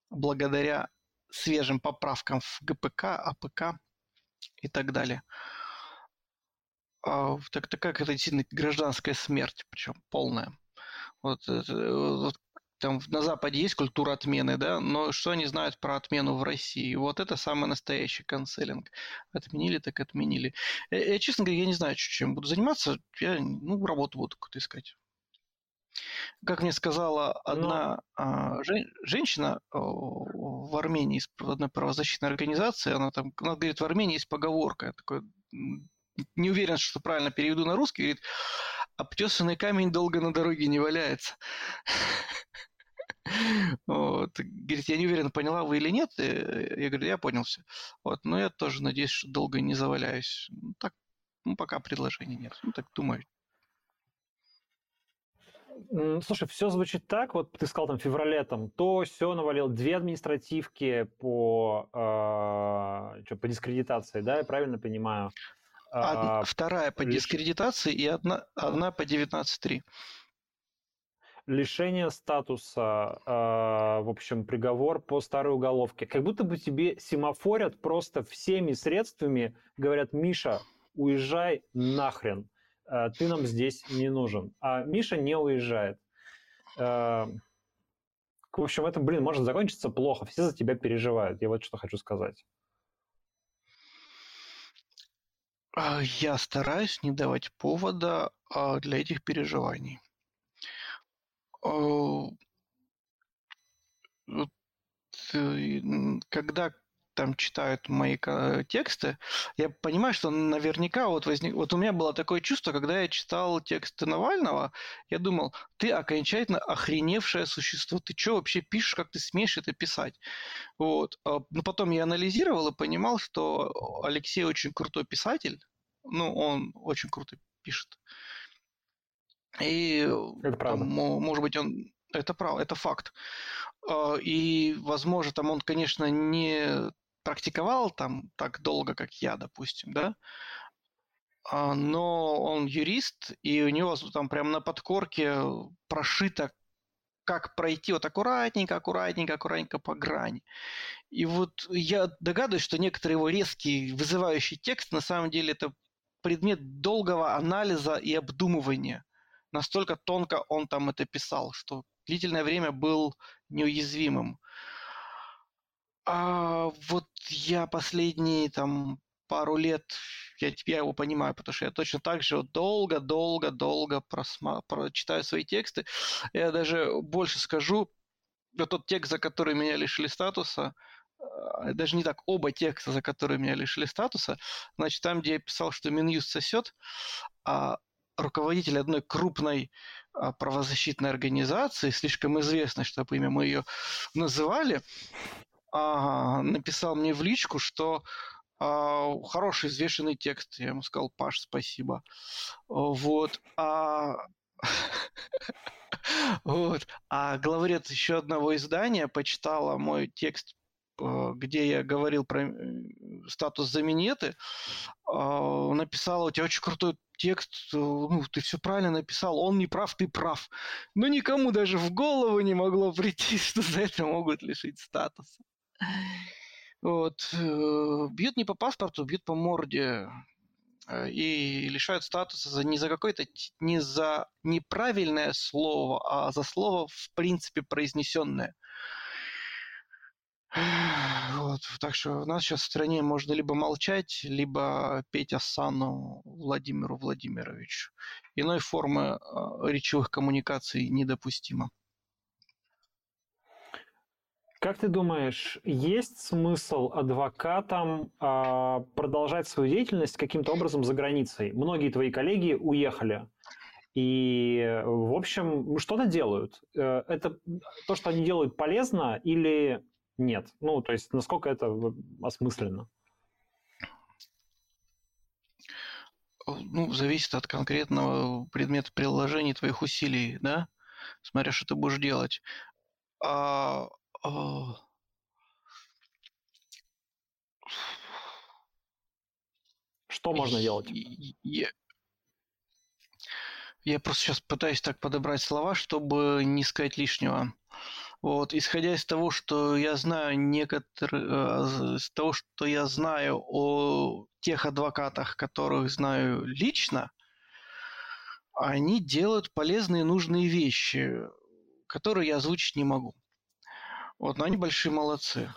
благодаря свежим поправкам в ГПК, АПК и так далее. А, так, так как это действительно гражданская смерть, причем полная. Вот, вот там на Западе есть культура отмены, да, но что они знают про отмену в России? Вот это самый настоящий cancelling. Отменили, так отменили. Я, я честно говоря, я не знаю, чем буду заниматься. Я, ну, работу буду какую-то искать. Как мне сказала одна Но... жен, женщина в Армении из одной правозащитной организации, она там, она говорит, в Армении есть поговорка, такой, не уверен, что правильно переведу на русский, говорит, обтесанный камень долго на дороге не валяется. Вот. Говорит, я не уверен, поняла вы или нет. Я говорю, я понял все. Вот. Но я тоже надеюсь, что долго не заваляюсь. Ну, так, ну, пока предложений нет. Ну, так думаю. Слушай, все звучит так, вот ты сказал там в феврале, там, то все навалил, две административки по, э, что, по дискредитации, да, я правильно понимаю? Одна, а, вторая по дискредитации и одна, одна по 19.3. Лишение статуса, э, в общем, приговор по старой уголовке. Как будто бы тебе семафорят просто всеми средствами, говорят, Миша, уезжай нахрен. Э, ты нам здесь не нужен. А Миша не уезжает. Э, в общем, это, блин, может закончиться плохо. Все за тебя переживают. Я вот что хочу сказать. А, я стараюсь не давать повода а, для этих переживаний. Э, когда там читают мои тексты, я понимаю, что наверняка вот возник... Вот у меня было такое чувство, когда я читал тексты Навального, я думал, ты окончательно охреневшее существо, ты что вообще пишешь, как ты смеешь это писать? Вот. А, но потом я анализировал и понимал, что Алексей очень крутой писатель, ну, он очень круто пишет. И, это правда. может быть, он... Это правда, это факт. А, и, возможно, там он, конечно, не практиковал там так долго, как я, допустим, да, а, но он юрист, и у него там прям на подкорке прошито, как пройти вот аккуратненько, аккуратненько, аккуратненько по грани. И вот я догадываюсь, что некоторые его резкий, вызывающий текст, на самом деле это предмет долгого анализа и обдумывания. Настолько тонко он там это писал, что длительное время был неуязвимым. А вот я последние там пару лет я, я его понимаю, потому что я точно так же долго-долго-долго просма... прочитаю свои тексты. Я даже больше скажу, тот текст, за который меня лишили статуса, э, даже не так, оба текста, за которые меня лишили статуса, значит, там, где я писал, что Минюст сосет, а руководитель одной крупной а, правозащитной организации, слишком известной, чтобы имя мы ее называли, а, написал мне в личку, что а, хороший взвешенный текст. Я ему сказал, Паш, спасибо. Вот. А... вот. А главред еще одного издания почитала мой текст где я говорил про э, статус заменеты, а, написала, у тебя очень крутой текст, э, ну, ты все правильно написал, он не прав, ты прав. Но никому даже в голову не могло прийти, что за это могут лишить статуса. Вот. Бьют не по паспорту, бьют по морде и лишают статуса за, не за какое-то, не за неправильное слово, а за слово в принципе произнесенное. Вот, так что у нас сейчас в стране можно либо молчать, либо петь осану Владимиру Владимировичу. Иной формы э, речевых коммуникаций недопустимо. Как ты думаешь, есть смысл адвокатам э, продолжать свою деятельность каким-то образом за границей? Многие твои коллеги уехали. И, в общем, что-то делают. Э, это то, что они делают, полезно или нет. Ну, то есть, насколько это осмысленно? Ну, зависит от конкретного предмета приложения твоих усилий, да? Смотря, что ты будешь делать. А, а... Что можно делать? Я, я просто сейчас пытаюсь так подобрать слова, чтобы не сказать лишнего. Вот, исходя из того, что я знаю некоторые, э, из того, что я знаю о тех адвокатах, которых знаю лично, они делают полезные нужные вещи, которые я озвучить не могу. Вот, но они большие молодцы.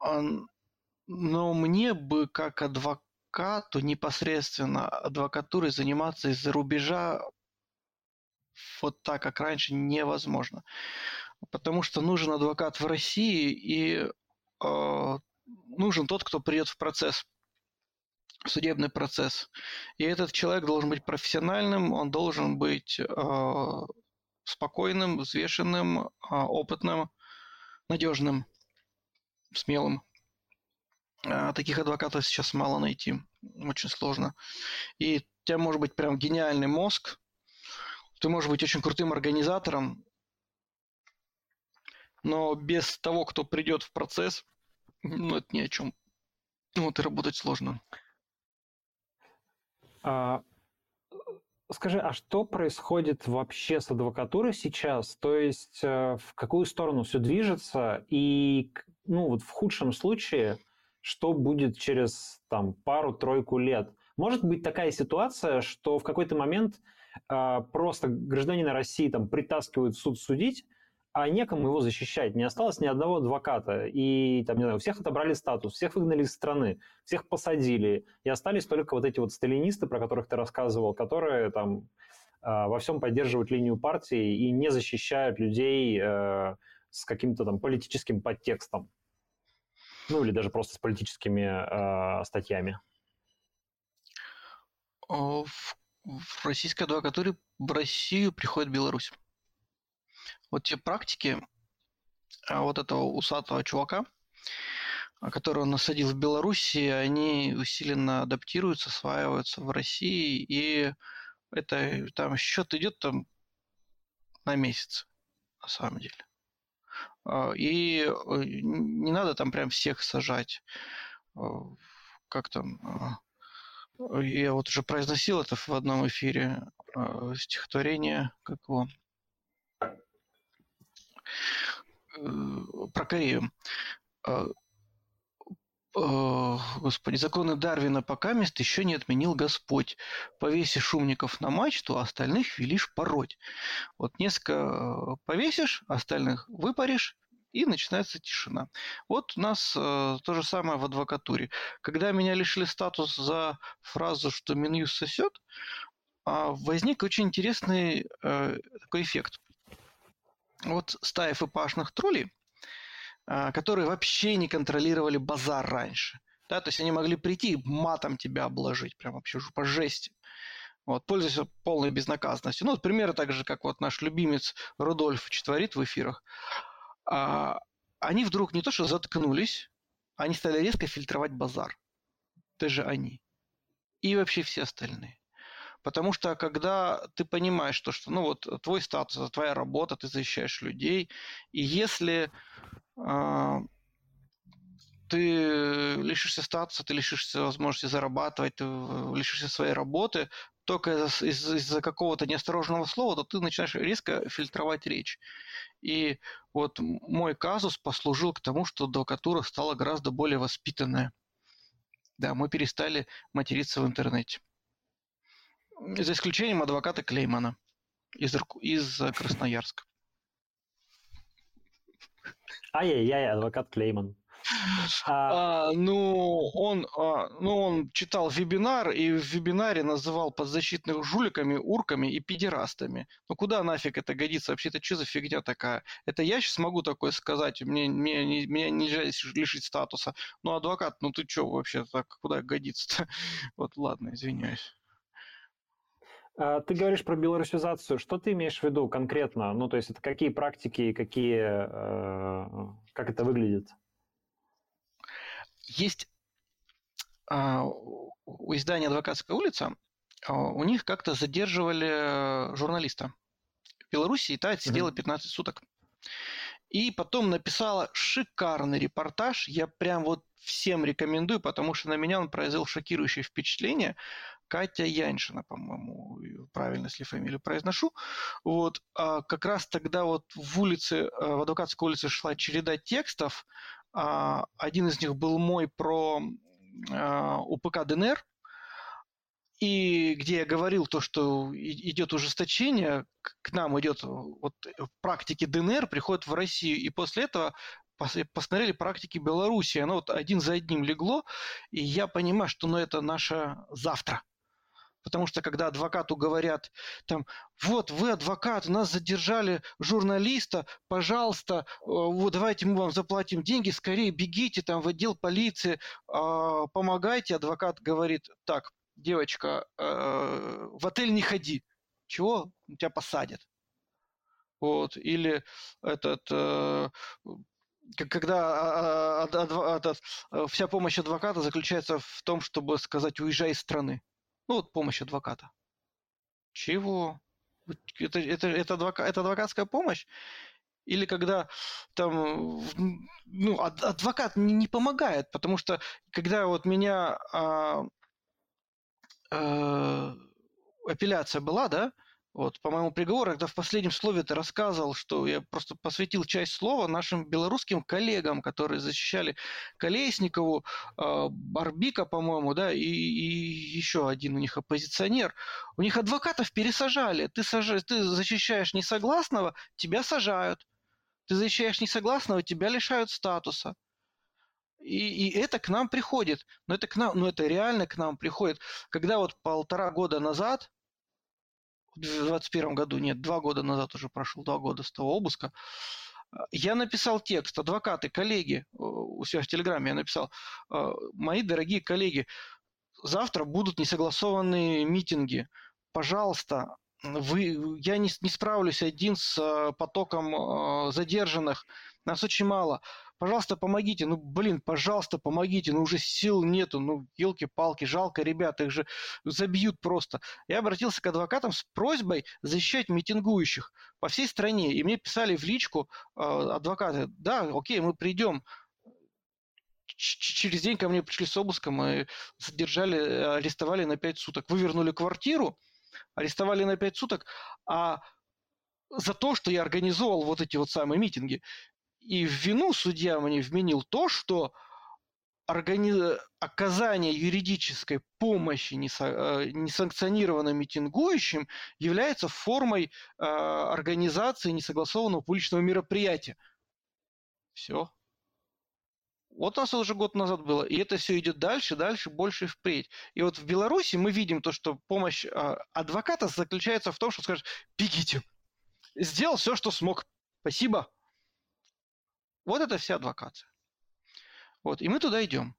Но мне бы как адвокату непосредственно адвокатурой заниматься из-за рубежа вот так, как раньше, невозможно потому что нужен адвокат в России и э, нужен тот, кто придет в процесс, судебный процесс. И этот человек должен быть профессиональным, он должен быть э, спокойным, взвешенным, э, опытным, надежным, смелым. Таких адвокатов сейчас мало найти, очень сложно. И у тебя может быть прям гениальный мозг, ты можешь быть очень крутым организатором, но без того, кто придет в процесс, ну, это ни о чем. Вот и работать сложно. А, скажи, а что происходит вообще с адвокатурой сейчас? То есть э, в какую сторону все движется? И, ну, вот в худшем случае, что будет через там пару-тройку лет? Может быть такая ситуация, что в какой-то момент э, просто гражданина России там притаскивают в суд судить, а некому его защищать. Не осталось ни одного адвоката. И, там, не знаю, всех отобрали статус, всех выгнали из страны, всех посадили. И остались только вот эти вот сталинисты, про которых ты рассказывал, которые там а, во всем поддерживают линию партии и не защищают людей э, с каким-то там политическим подтекстом. Ну, или даже просто с политическими э, статьями. В, в российской адвокатуре в Россию приходит Беларусь вот те практики а, вот этого усатого чувака, а, который он насадил в Беларуси, они усиленно адаптируются, осваиваются в России, и это там счет идет там на месяц, на самом деле. А, и э, не надо там прям всех сажать. Как там? Я вот уже произносил это в одном эфире стихотворение, как его Э, про Корею. А, а, господи, законы Дарвина пока мест еще не отменил Господь. Повесишь шумников на мачту, а остальных велишь пороть. Вот несколько э, повесишь, остальных выпаришь, и начинается тишина. Вот у нас э, то же самое в адвокатуре. Когда меня лишили статус за фразу, что Минюс сосет, э, возник очень интересный э, такой эффект. Вот стая ФПАшных троллей, э, которые вообще не контролировали базар раньше. Да, то есть они могли прийти и матом тебя обложить, прям вообще по жести. Вот, пользуясь полной безнаказанностью. Ну, вот примеры так же, как вот наш любимец Рудольф творит в эфирах. А, они вдруг не то что заткнулись, они стали резко фильтровать базар. Даже они. И вообще все остальные. Потому что когда ты понимаешь, что, что ну вот твой статус, твоя работа, ты защищаешь людей, и если э, ты лишишься статуса, ты лишишься возможности зарабатывать, ты лишишься своей работы, только из-за из, из какого-то неосторожного слова, то ты начинаешь резко фильтровать речь. И вот мой казус послужил к тому, что адвокатура стала гораздо более воспитанная. Да, мы перестали материться в интернете. За исключением адвоката Клеймана из, из Красноярска. Ай-яй-яй, адвокат Клейман. А, ну, он, а, ну, он читал вебинар и в вебинаре называл подзащитных жуликами, урками и педерастами. Ну, куда нафиг это годится? Вообще, это что за фигня такая? Это я сейчас могу такое сказать? Мне, мне, меня нельзя лишить статуса. Ну, адвокат, ну ты что вообще так? Куда годится-то? Вот, ладно, извиняюсь. А, ты говоришь про белорусизацию. Что ты имеешь в виду конкретно? Ну, то есть это какие практики, какие, э, как это выглядит? Есть а, у издания «Адвокатская улица», а, у них как-то задерживали журналиста. В Беларуси та сидела 15 суток. И потом написала шикарный репортаж. Я прям вот всем рекомендую, потому что на меня он произвел шокирующее впечатление. Катя Яншина, по-моему, правильно, если фамилию произношу. Вот, а как раз тогда вот в улице, в Адвокатской улице шла череда текстов. А, один из них был мой про а, УПК ДНР, и где я говорил то, что идет ужесточение, к нам идет вот практики ДНР, приходят в Россию, и после этого посмотрели практики Беларуси, оно вот один за одним легло, и я понимаю, что ну, это наше завтра – Потому что когда адвокату говорят, там, вот вы адвокат, нас задержали журналиста, пожалуйста, э, вот давайте мы вам заплатим деньги, скорее бегите там в отдел полиции, а, помогайте. Адвокат говорит, так, девочка, э, в отель не ходи. Чего? Тебя посадят. Вот. Или этот э, когда а, а, вся помощь адвоката заключается в том, чтобы сказать уезжай из страны. Ну, вот помощь адвоката. Чего? Это, это, это, адвока, это адвокатская помощь? Или когда там, ну, адвокат не, помогает, потому что когда вот меня а, а, апелляция была, да, вот, по моему приговору, когда в последнем слове ты рассказывал, что я просто посвятил часть слова нашим белорусским коллегам, которые защищали Колесникову, э, Барбика, по-моему, да, и, и еще один у них оппозиционер. У них адвокатов пересажали. Ты, саж... ты защищаешь несогласного, тебя сажают. Ты защищаешь несогласного, тебя лишают статуса. И, и это к нам приходит. Но это, к нам, но это реально к нам приходит. Когда вот полтора года назад в 2021 году, нет, два года назад уже прошел, два года с того обыска, я написал текст, адвокаты, коллеги, у себя в Телеграме я написал, «Э, мои дорогие коллеги, завтра будут несогласованные митинги. Пожалуйста, вы, я не, не справлюсь один с э, потоком э, задержанных, нас очень мало пожалуйста, помогите, ну, блин, пожалуйста, помогите, ну, уже сил нету, ну, елки-палки, жалко ребят, их же забьют просто. Я обратился к адвокатам с просьбой защищать митингующих по всей стране, и мне писали в личку э, адвокаты, да, окей, мы придем, через день ко мне пришли с обыском и задержали, арестовали на 5 суток. Вывернули квартиру, арестовали на 5 суток, а за то, что я организовал вот эти вот самые митинги. И в вину судья мне вменил то, что органи... оказание юридической помощи э, несанкционированным митингующим является формой э, организации несогласованного публичного мероприятия. Все. Вот у нас уже год назад было. И это все идет дальше, дальше, больше впредь. И вот в Беларуси мы видим то, что помощь э, адвоката заключается в том, что скажешь, бегите. Сделал все, что смог. Спасибо. Вот это вся адвокация. Вот. И мы туда идем.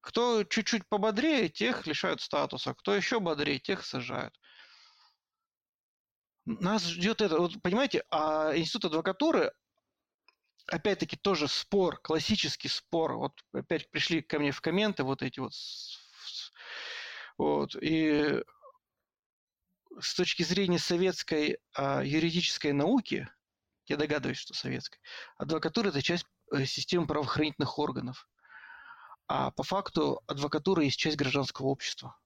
Кто чуть-чуть пободрее, тех лишают статуса. Кто еще бодрее, тех сажают. Нас ждет это. Вот, понимаете, а институт адвокатуры, опять-таки, тоже спор, классический спор. Вот опять пришли ко мне в комменты вот эти вот. Вот. И с точки зрения советской а, юридической науки, я догадываюсь, что советской, адвокатура – это часть э, системы правоохранительных органов. А по факту адвокатура есть часть гражданского общества.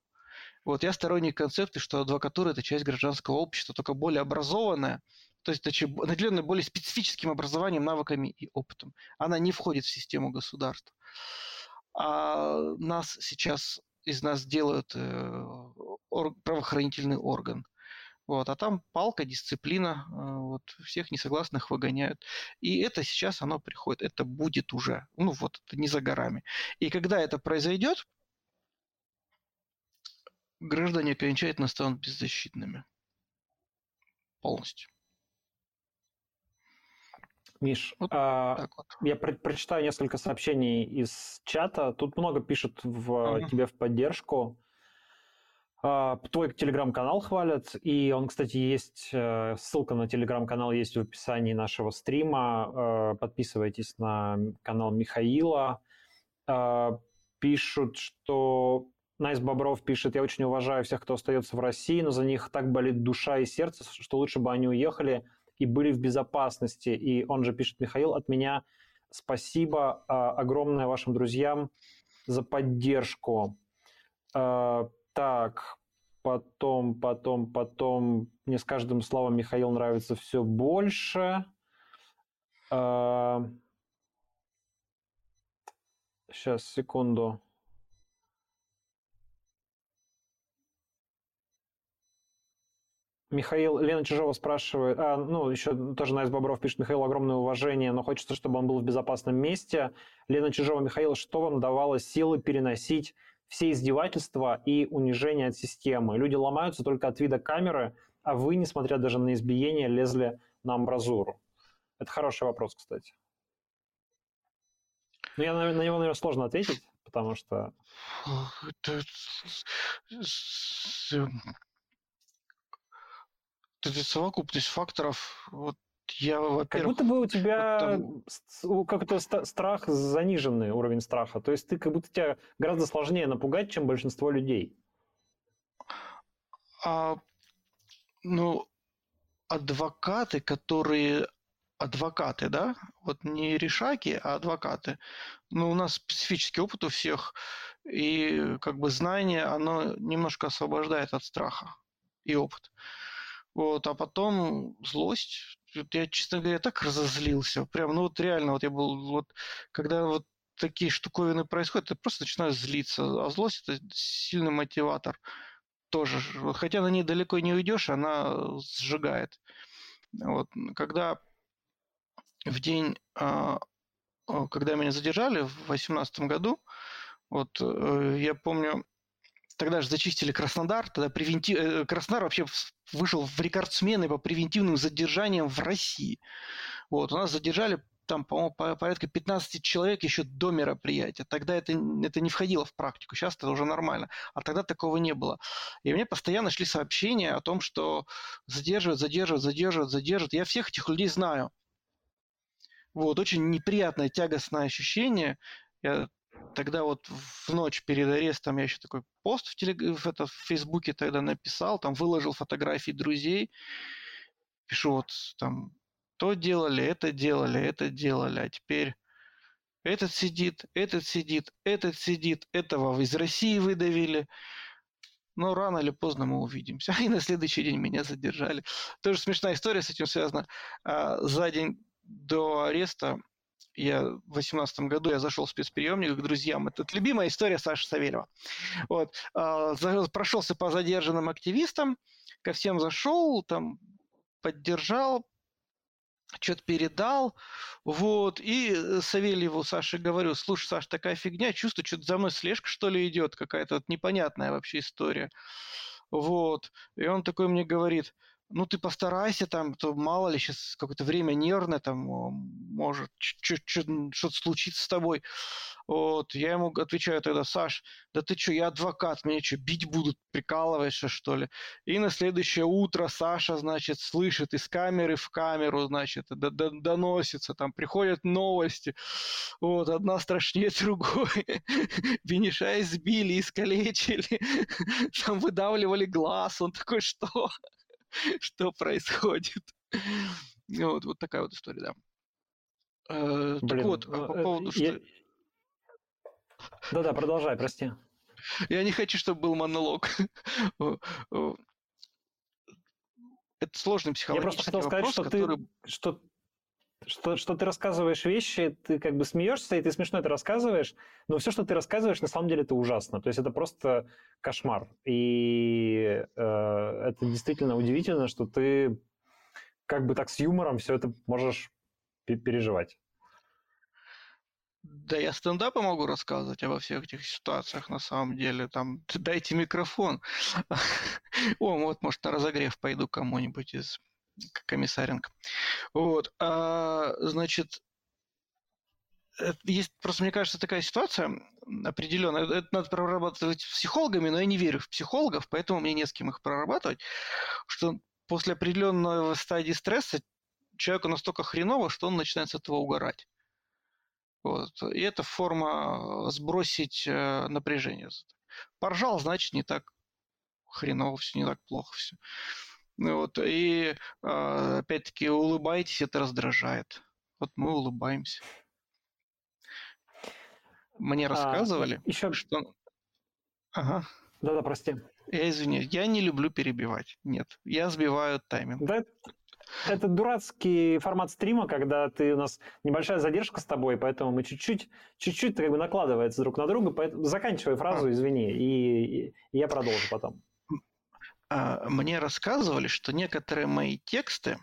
Вот я сторонник концепта, что адвокатура – это часть гражданского общества, только более образованная, то есть наделенная более специфическим образованием, навыками и опытом. Она не входит в систему государства. А нас сейчас из нас делают э, правоохранительный орган. Вот, а там палка, дисциплина, э, вот, всех несогласных выгоняют. И это сейчас оно приходит, это будет уже, ну вот, это не за горами. И когда это произойдет, граждане окончательно станут беззащитными. Полностью. Миш, вот а, вот. я про- прочитаю несколько сообщений из чата. Тут много пишут в, uh-huh. тебе в поддержку. А, твой телеграм-канал хвалят, и он, кстати, есть, э, ссылка на телеграм-канал есть в описании нашего стрима. Э, подписывайтесь на канал Михаила. А, пишут, что Найс Бобров пишет, я очень уважаю всех, кто остается в России, но за них так болит душа и сердце, что лучше бы они уехали и были в безопасности. И он же пишет, Михаил, от меня спасибо огромное вашим друзьям за поддержку. Так, потом, потом, потом мне с каждым словом Михаил нравится все больше. Сейчас, секунду. Михаил, Лена Чижова спрашивает, а, ну, еще тоже Найс Бобров пишет, Михаил, огромное уважение, но хочется, чтобы он был в безопасном месте. Лена Чижова, Михаил, что вам давало силы переносить все издевательства и унижения от системы. Люди ломаются только от вида камеры, а вы, несмотря даже на избиение, лезли на амбразуру. Это хороший вопрос, кстати. Ну, я на, на него, наверное, сложно ответить, потому что... Это совокупность факторов. Вот я, во-первых... Как будто бы у тебя там... какой-то страх, заниженный уровень страха. То есть ты как будто тебя гораздо сложнее напугать, чем большинство людей. А, ну, адвокаты, которые адвокаты, да, вот не решаки, а адвокаты. Ну, у нас специфический опыт у всех, и как бы знание, оно немножко освобождает от страха и опыт. Вот, а потом злость, я, честно говоря, так разозлился. Прям, ну вот реально, вот я был, вот, когда вот такие штуковины происходят, ты просто начинаешь злиться. А злость – это сильный мотиватор тоже. Хотя на ней далеко не уйдешь, она сжигает. Вот. Когда в день, а, когда меня задержали в 2018 году, вот э, я помню, тогда же зачистили Краснодар, тогда превентив... Э, Краснодар вообще вышел в рекордсмены по превентивным задержаниям в России. Вот, у нас задержали там, по-моему, порядка 15 человек еще до мероприятия. Тогда это, это не входило в практику, сейчас это уже нормально. А тогда такого не было. И мне постоянно шли сообщения о том, что задерживают, задерживают, задерживают, задерживают. Я всех этих людей знаю. Вот, очень неприятное, тягостное ощущение. Я тогда вот в ночь перед арестом я еще такой пост в, телег... в, это, в Фейсбуке тогда написал, там выложил фотографии друзей, пишу вот там то делали, это делали, это делали, а теперь этот сидит, этот сидит, этот сидит, этого из России выдавили. Но рано или поздно мы увидимся. И на следующий день меня задержали. Тоже смешная история с этим связана. А, за день до ареста я в 2018 году я зашел в спецприемник к друзьям. Это любимая история Саши Савельева. Вот. А, прошелся по задержанным активистам, ко всем зашел, там поддержал, что-то передал, вот, и э, Савельеву Саше говорю, слушай, Саш, такая фигня, чувствую, что-то за мной слежка, что ли, идет, какая-то вот непонятная вообще история. Вот, и он такой мне говорит, ну, ты постарайся там, то мало ли сейчас какое-то время нервное, там, может, что-то случится с тобой. Вот, я ему отвечаю тогда, Саш, да ты что, я адвокат, меня что, бить будут, прикалываешься, что ли? И на следующее утро Саша, значит, слышит из камеры в камеру, значит, доносится, там приходят новости, вот, одна страшнее другой. Бениша избили, искалечили, там выдавливали глаз, он такой, что? что происходит. Вот, вот такая вот история, да. Э, Блин, так вот, а по э, поводу... Я... Да-да, продолжай, прости. Я не хочу, чтобы был монолог. Это сложный психологический Я просто хотел сказать, что который... ты, что что, что ты рассказываешь вещи, ты как бы смеешься, и ты смешно это рассказываешь, но все, что ты рассказываешь, на самом деле это ужасно. То есть это просто кошмар. И э, это действительно удивительно, что ты как бы так с юмором все это можешь переживать. Да, я стендапы могу рассказывать обо всех этих ситуациях на самом деле. Там дайте микрофон. О, вот, может, на разогрев пойду кому-нибудь из Комиссаренко. Вот. А, значит, есть просто, мне кажется, такая ситуация определенная. Это надо прорабатывать с психологами, но я не верю в психологов, поэтому мне не с кем их прорабатывать, что после определенного стадии стресса человеку настолько хреново, что он начинает с этого угорать. Вот. И это форма сбросить э, напряжение. Поржал, значит, не так хреново все, не так плохо все. Ну вот, и а, опять-таки улыбайтесь, это раздражает. Вот мы улыбаемся. Мне а, рассказывали, а, еще... что... Ага. Да-да, прости. Я извиняюсь, я не люблю перебивать. Нет, я сбиваю тайминг. Да, это дурацкий формат стрима, когда ты у нас небольшая задержка с тобой, поэтому мы чуть-чуть, чуть-чуть как бы накладывается друг на друга. Поэтому заканчивай фразу, а. извини, и, и я продолжу потом. А, мне рассказывали, что некоторые мои тексты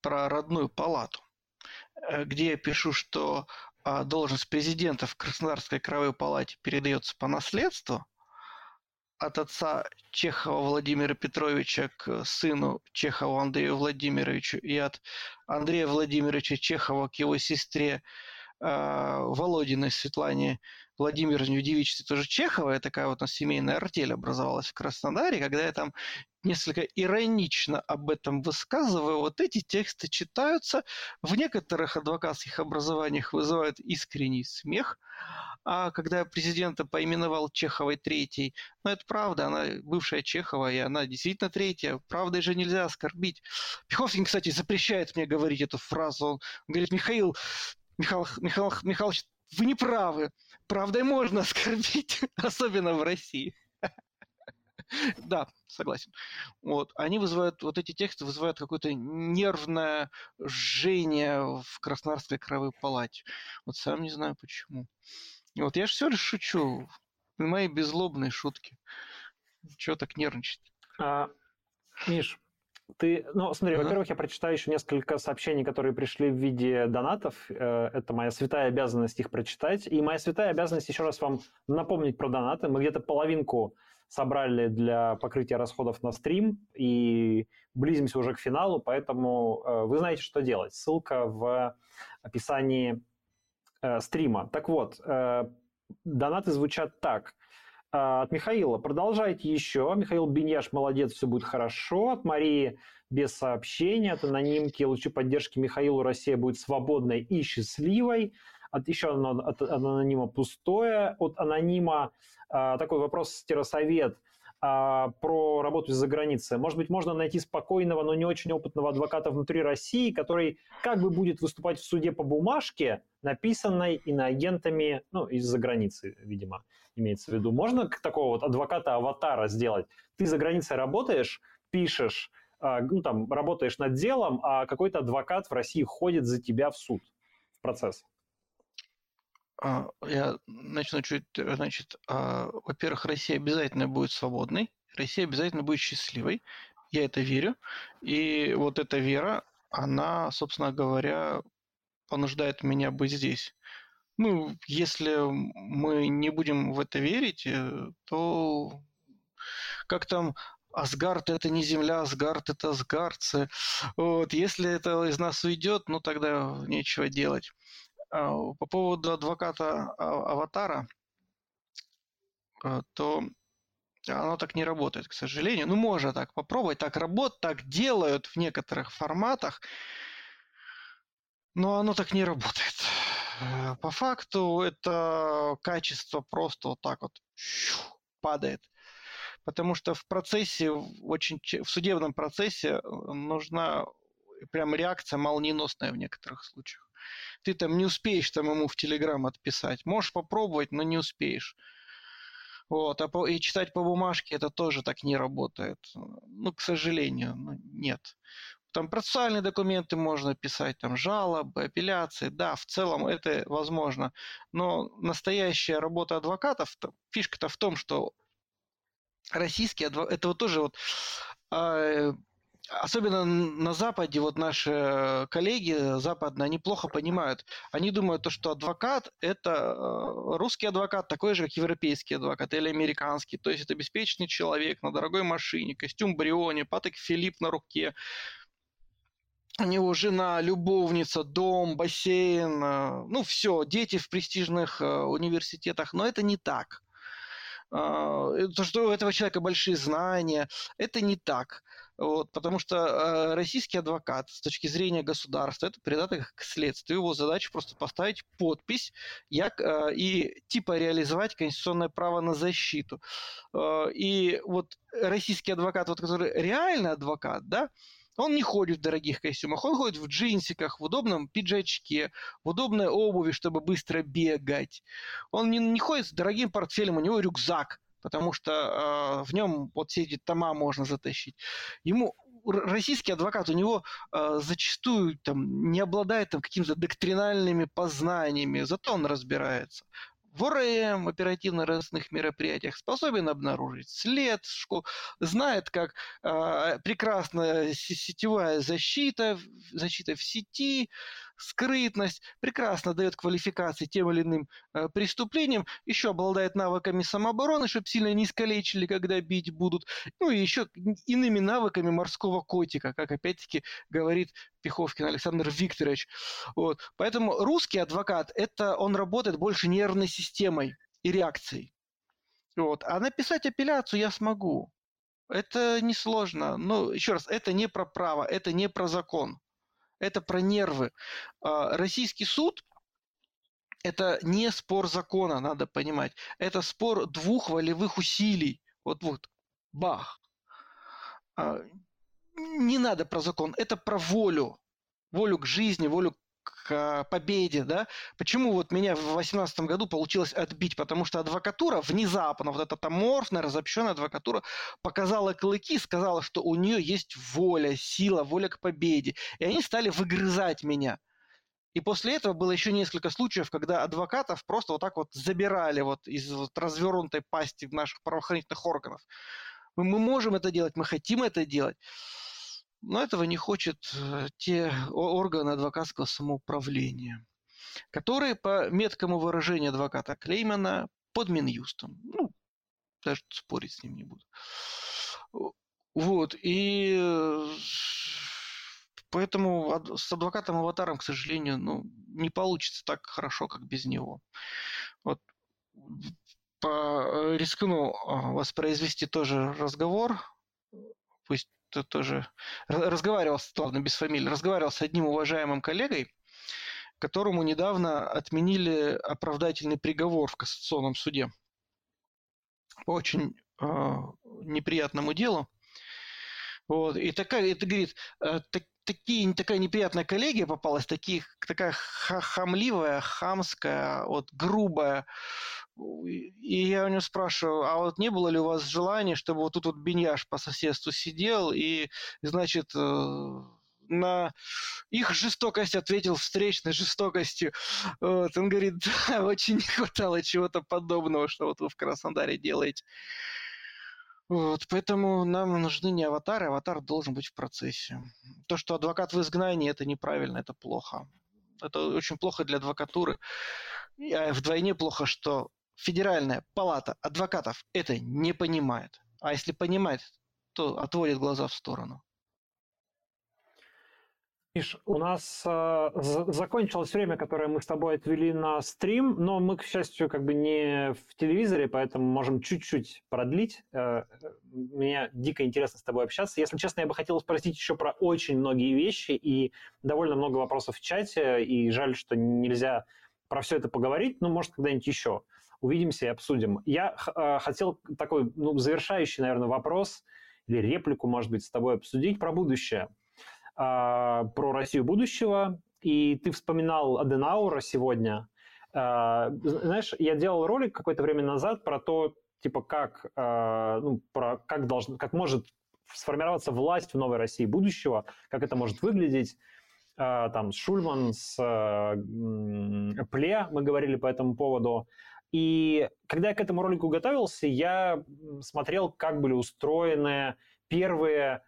про родную палату, э, где я пишу, что а, должность президента в Краснодарской краевой палате передается по наследству от отца Чехова Владимира Петровича к сыну Чехова Андрею Владимировичу и от Андрея Владимировича Чехова к его сестре э, Володиной Светлане в девичестве тоже Чехова, такая вот у нас семейная артель образовалась в Краснодаре, когда я там несколько иронично об этом высказываю, вот эти тексты читаются, в некоторых адвокатских образованиях вызывают искренний смех, а когда я президента поименовал Чеховой третьей, ну это правда, она бывшая Чехова, и она действительно третья, правдой же нельзя оскорбить. Пиховский, кстати, запрещает мне говорить эту фразу, он говорит, Михаил, Михаил, Михаил Михайлович, вы не правы. Правдой можно оскорбить, особенно в России. Да, согласен. Вот. Они вызывают, вот эти тексты вызывают какое-то нервное жжение в Краснодарской краевой палате. Вот сам не знаю почему. Вот я же все лишь шучу. Мои беззлобные шутки. Чего так нервничать? А, Миш, ты, ну, смотри, uh-huh. во-первых, я прочитаю еще несколько сообщений, которые пришли в виде донатов. Э, это моя святая обязанность их прочитать. И моя святая обязанность еще раз вам напомнить про донаты. Мы где-то половинку собрали для покрытия расходов на стрим и близимся уже к финалу, поэтому э, вы знаете, что делать. Ссылка в описании э, стрима. Так вот, донаты звучат так. А, от Михаила. Продолжайте еще. Михаил Беньяш, молодец, все будет хорошо. От Марии без сообщения. От анонимки лучи поддержки Михаилу Россия будет свободной и счастливой. От еще одно, от анонима пустое. От анонима а, такой вопрос совет а, про работу из-за границы. Может быть, можно найти спокойного, но не очень опытного адвоката внутри России, который как бы будет выступать в суде по бумажке, написанной иноагентами, ну, из-за границы, видимо имеется в виду. Можно такого вот адвоката-аватара сделать? Ты за границей работаешь, пишешь, а, ну, там, работаешь над делом, а какой-то адвокат в России ходит за тебя в суд, в процесс. А, я начну чуть, значит, а, во-первых, Россия обязательно будет свободной, Россия обязательно будет счастливой, я это верю, и вот эта вера, она, собственно говоря, понуждает меня быть здесь. Ну, если мы не будем в это верить, э, то как там Асгард это не земля, Асгард это асгардцы. Вот, если это из нас уйдет, ну тогда нечего делать. А, по поводу адвоката а, Аватара, э, то оно так не работает, к сожалению. Ну, можно так попробовать, так работать, так делают в некоторых форматах, но оно так не работает. Э, по факту это качество просто вот так вот падает. Потому что в процессе, очень, в судебном процессе э, нужна прям реакция молниеносная в некоторых случаях. Ты там не успеешь там ему в Телеграм отписать. Можешь попробовать, но не успеешь. Вот, а по, и читать по бумажке это тоже так не работает. Ну, к сожалению, ну, нет. Там процессуальные документы можно писать, там жалобы, апелляции, да, в целом это возможно. Но настоящая работа адвокатов, фишка-то в том, что российские адвокаты, это вот тоже вот а, Особенно на Западе, вот наши коллеги западные, они плохо понимают. Они думают, то, что адвокат – это э, русский адвокат, такой же, как европейский адвокат или американский. То есть это обеспеченный человек на дорогой машине, костюм Бриони, Патек Филипп на руке. У него жена, любовница, дом, бассейн, э, ну все, дети в престижных э, университетах. Но это не так. То, что у этого человека большие знания, это не так. Вот, потому что э, российский адвокат с точки зрения государства это придаток к следствию. Его задача просто поставить подпись як, э, и типа реализовать конституционное право на защиту. Э, и вот российский адвокат, вот, который реально адвокат, да, он не ходит в дорогих костюмах, он ходит в джинсиках, в удобном пиджачке, в удобной обуви, чтобы быстро бегать. Он не, не ходит с дорогим портфелем, у него рюкзак потому что э, в нем вот все эти тома можно затащить. Ему российский адвокат, у него э, зачастую там, не обладает там, какими-то доктринальными познаниями, зато он разбирается в ОРМ, оперативно-розыскных мероприятиях, способен обнаружить след, знает, как э, прекрасная сетевая защита, защита в сети, скрытность, прекрасно дает квалификации тем или иным э, преступлениям, еще обладает навыками самообороны, чтобы сильно не искалечили, когда бить будут, ну и еще иными навыками морского котика, как опять-таки говорит Пиховкин Александр Викторович. Вот. Поэтому русский адвокат, это он работает больше нервной системой и реакцией. Вот. А написать апелляцию я смогу. Это несложно. Но еще раз, это не про право, это не про закон это про нервы. А, российский суд это не спор закона, надо понимать. Это спор двух волевых усилий. Вот вот, бах. А, не надо про закон, это про волю. Волю к жизни, волю к победе, да. Почему вот меня в 2018 году получилось отбить? Потому что адвокатура внезапно, вот эта аморфная, разобщенная адвокатура показала клыки, сказала, что у нее есть воля, сила, воля к победе. И они стали выгрызать меня. И после этого было еще несколько случаев, когда адвокатов просто вот так вот забирали вот из вот развернутой пасти наших правоохранительных органов. Мы, мы можем это делать, мы хотим это делать. Но этого не хочет э, те органы адвокатского самоуправления, которые, по меткому выражению адвоката Клеймана, под Минюстом. Ну, даже спорить с ним не буду. Вот, и э, поэтому с адвокатом-аватаром, к сожалению, ну, не получится так хорошо, как без него. Вот э, рискну воспроизвести тоже разговор, пусть тоже разговаривал, ладно, без фамилии, разговаривал с одним уважаемым коллегой, которому недавно отменили оправдательный приговор в кассационном суде по очень э, неприятному делу. Вот. И такая, это говорит, э, так, такие, такая неприятная коллегия попалась, таких, такая хамливая, хамская, вот, грубая, и я у него спрашиваю, а вот не было ли у вас желания, чтобы вот тут вот биньяш по соседству сидел и, значит, э, на их жестокость ответил встречной жестокостью. Вот, он говорит, да, очень не хватало чего-то подобного, что вот вы в Краснодаре делаете. Вот, поэтому нам нужны не аватары, аватар должен быть в процессе. То, что адвокат в изгнании, это неправильно, это плохо. Это очень плохо для адвокатуры. И вдвойне плохо, что Федеральная палата адвокатов это не понимает. А если понимает, то отводит глаза в сторону. Миш, у нас э, закончилось время, которое мы с тобой отвели на стрим, но мы, к счастью, как бы не в телевизоре, поэтому можем чуть-чуть продлить. Э, мне дико интересно с тобой общаться. Если честно, я бы хотел спросить еще про очень многие вещи и довольно много вопросов в чате, и жаль, что нельзя про все это поговорить, но, может, когда-нибудь еще увидимся и обсудим. Я э, хотел такой, ну, завершающий, наверное, вопрос или реплику, может быть, с тобой обсудить про будущее – а, про Россию будущего, и ты вспоминал Аденаура сегодня. А, знаешь, я делал ролик какое-то время назад про то, типа, как, а, ну, про как, должен, как может сформироваться власть в новой России будущего, как это может выглядеть. Там Шульман, с Пле мы говорили по этому поводу. И когда я к этому ролику готовился, я смотрел, как были устроены первые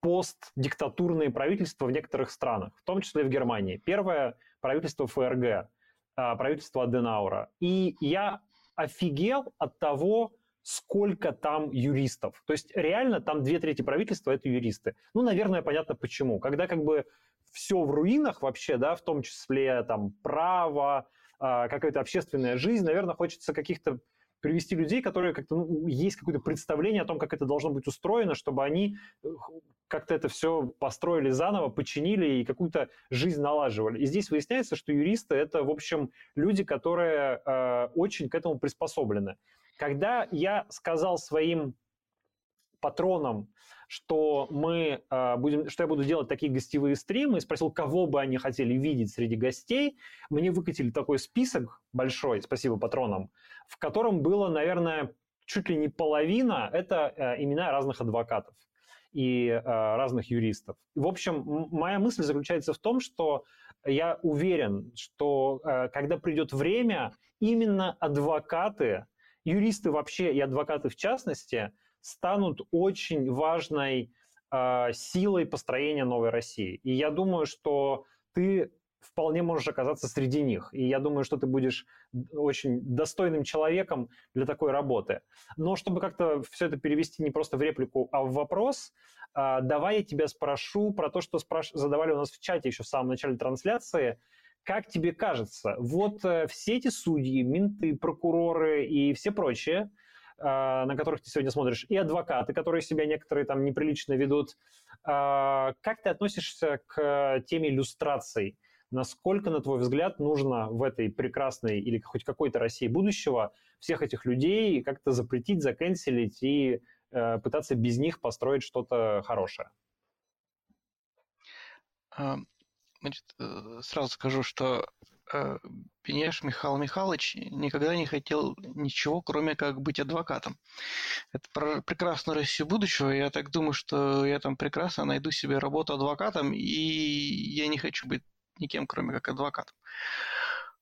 постдиктатурные правительства в некоторых странах, в том числе в Германии. Первое – правительство ФРГ, а, правительство Аденаура. И я офигел от того, сколько там юристов. То есть реально там две трети правительства – это юристы. Ну, наверное, понятно почему. Когда как бы все в руинах вообще, да, в том числе там право, какая-то общественная жизнь, наверное, хочется каких-то привести людей, которые как-то ну, есть какое-то представление о том, как это должно быть устроено, чтобы они э, как-то это все построили заново, починили и какую-то жизнь налаживали. И здесь выясняется, что юристы это, в общем, люди, которые э, очень к этому приспособлены. Когда я сказал своим патронам, что мы э, будем, что я буду делать такие гостевые стримы, и спросил, кого бы они хотели видеть среди гостей, мне выкатили такой список большой, спасибо патронам, в котором было, наверное, чуть ли не половина, это э, имена разных адвокатов и э, разных юристов. В общем, моя мысль заключается в том, что я уверен, что э, когда придет время, именно адвокаты, юристы вообще и адвокаты в частности, станут очень важной э, силой построения новой России. И я думаю, что ты вполне можешь оказаться среди них. И я думаю, что ты будешь очень достойным человеком для такой работы. Но чтобы как-то все это перевести не просто в реплику, а в вопрос, э, давай я тебя спрошу про то, что спраш... задавали у нас в чате еще в самом начале трансляции. Как тебе кажется, вот э, все эти судьи, менты, прокуроры и все прочие – а, на которых ты сегодня смотришь, и адвокаты, которые себя некоторые там неприлично ведут. А, как ты относишься к теме иллюстраций? Насколько, на твой взгляд, нужно в этой прекрасной или хоть какой-то России будущего всех этих людей как-то запретить, заканцелить и э, пытаться без них построить что-то хорошее? Значит, э, сразу скажу, что э, Пенеш Михаил Михайлович никогда не хотел ничего, кроме как быть адвокатом. Это про прекрасную Россию будущего. Я так думаю, что я там прекрасно найду себе работу адвокатом, и я не хочу быть никем, кроме как адвокатом.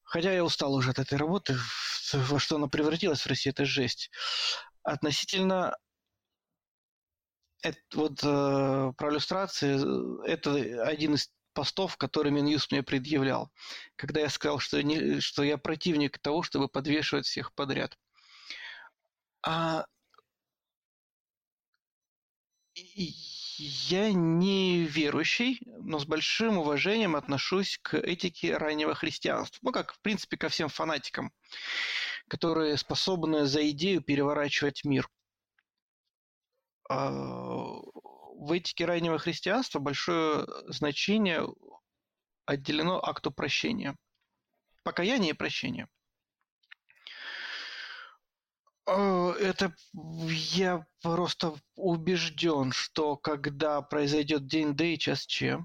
Хотя я устал уже от этой работы, во что она превратилась в России, это жесть. Относительно это, вот э, про иллюстрации, это один из постов, которые Минюст мне предъявлял, когда я сказал, что, не, что я противник того, чтобы подвешивать всех подряд. А я не верующий, но с большим уважением отношусь к этике раннего христианства. Ну, как, в принципе, ко всем фанатикам, которые способны за идею переворачивать мир. В этике раннего христианства большое значение отделено акту прощения. Покаяние и прощение. Э, это я просто убежден, что когда произойдет день Д и час Ч,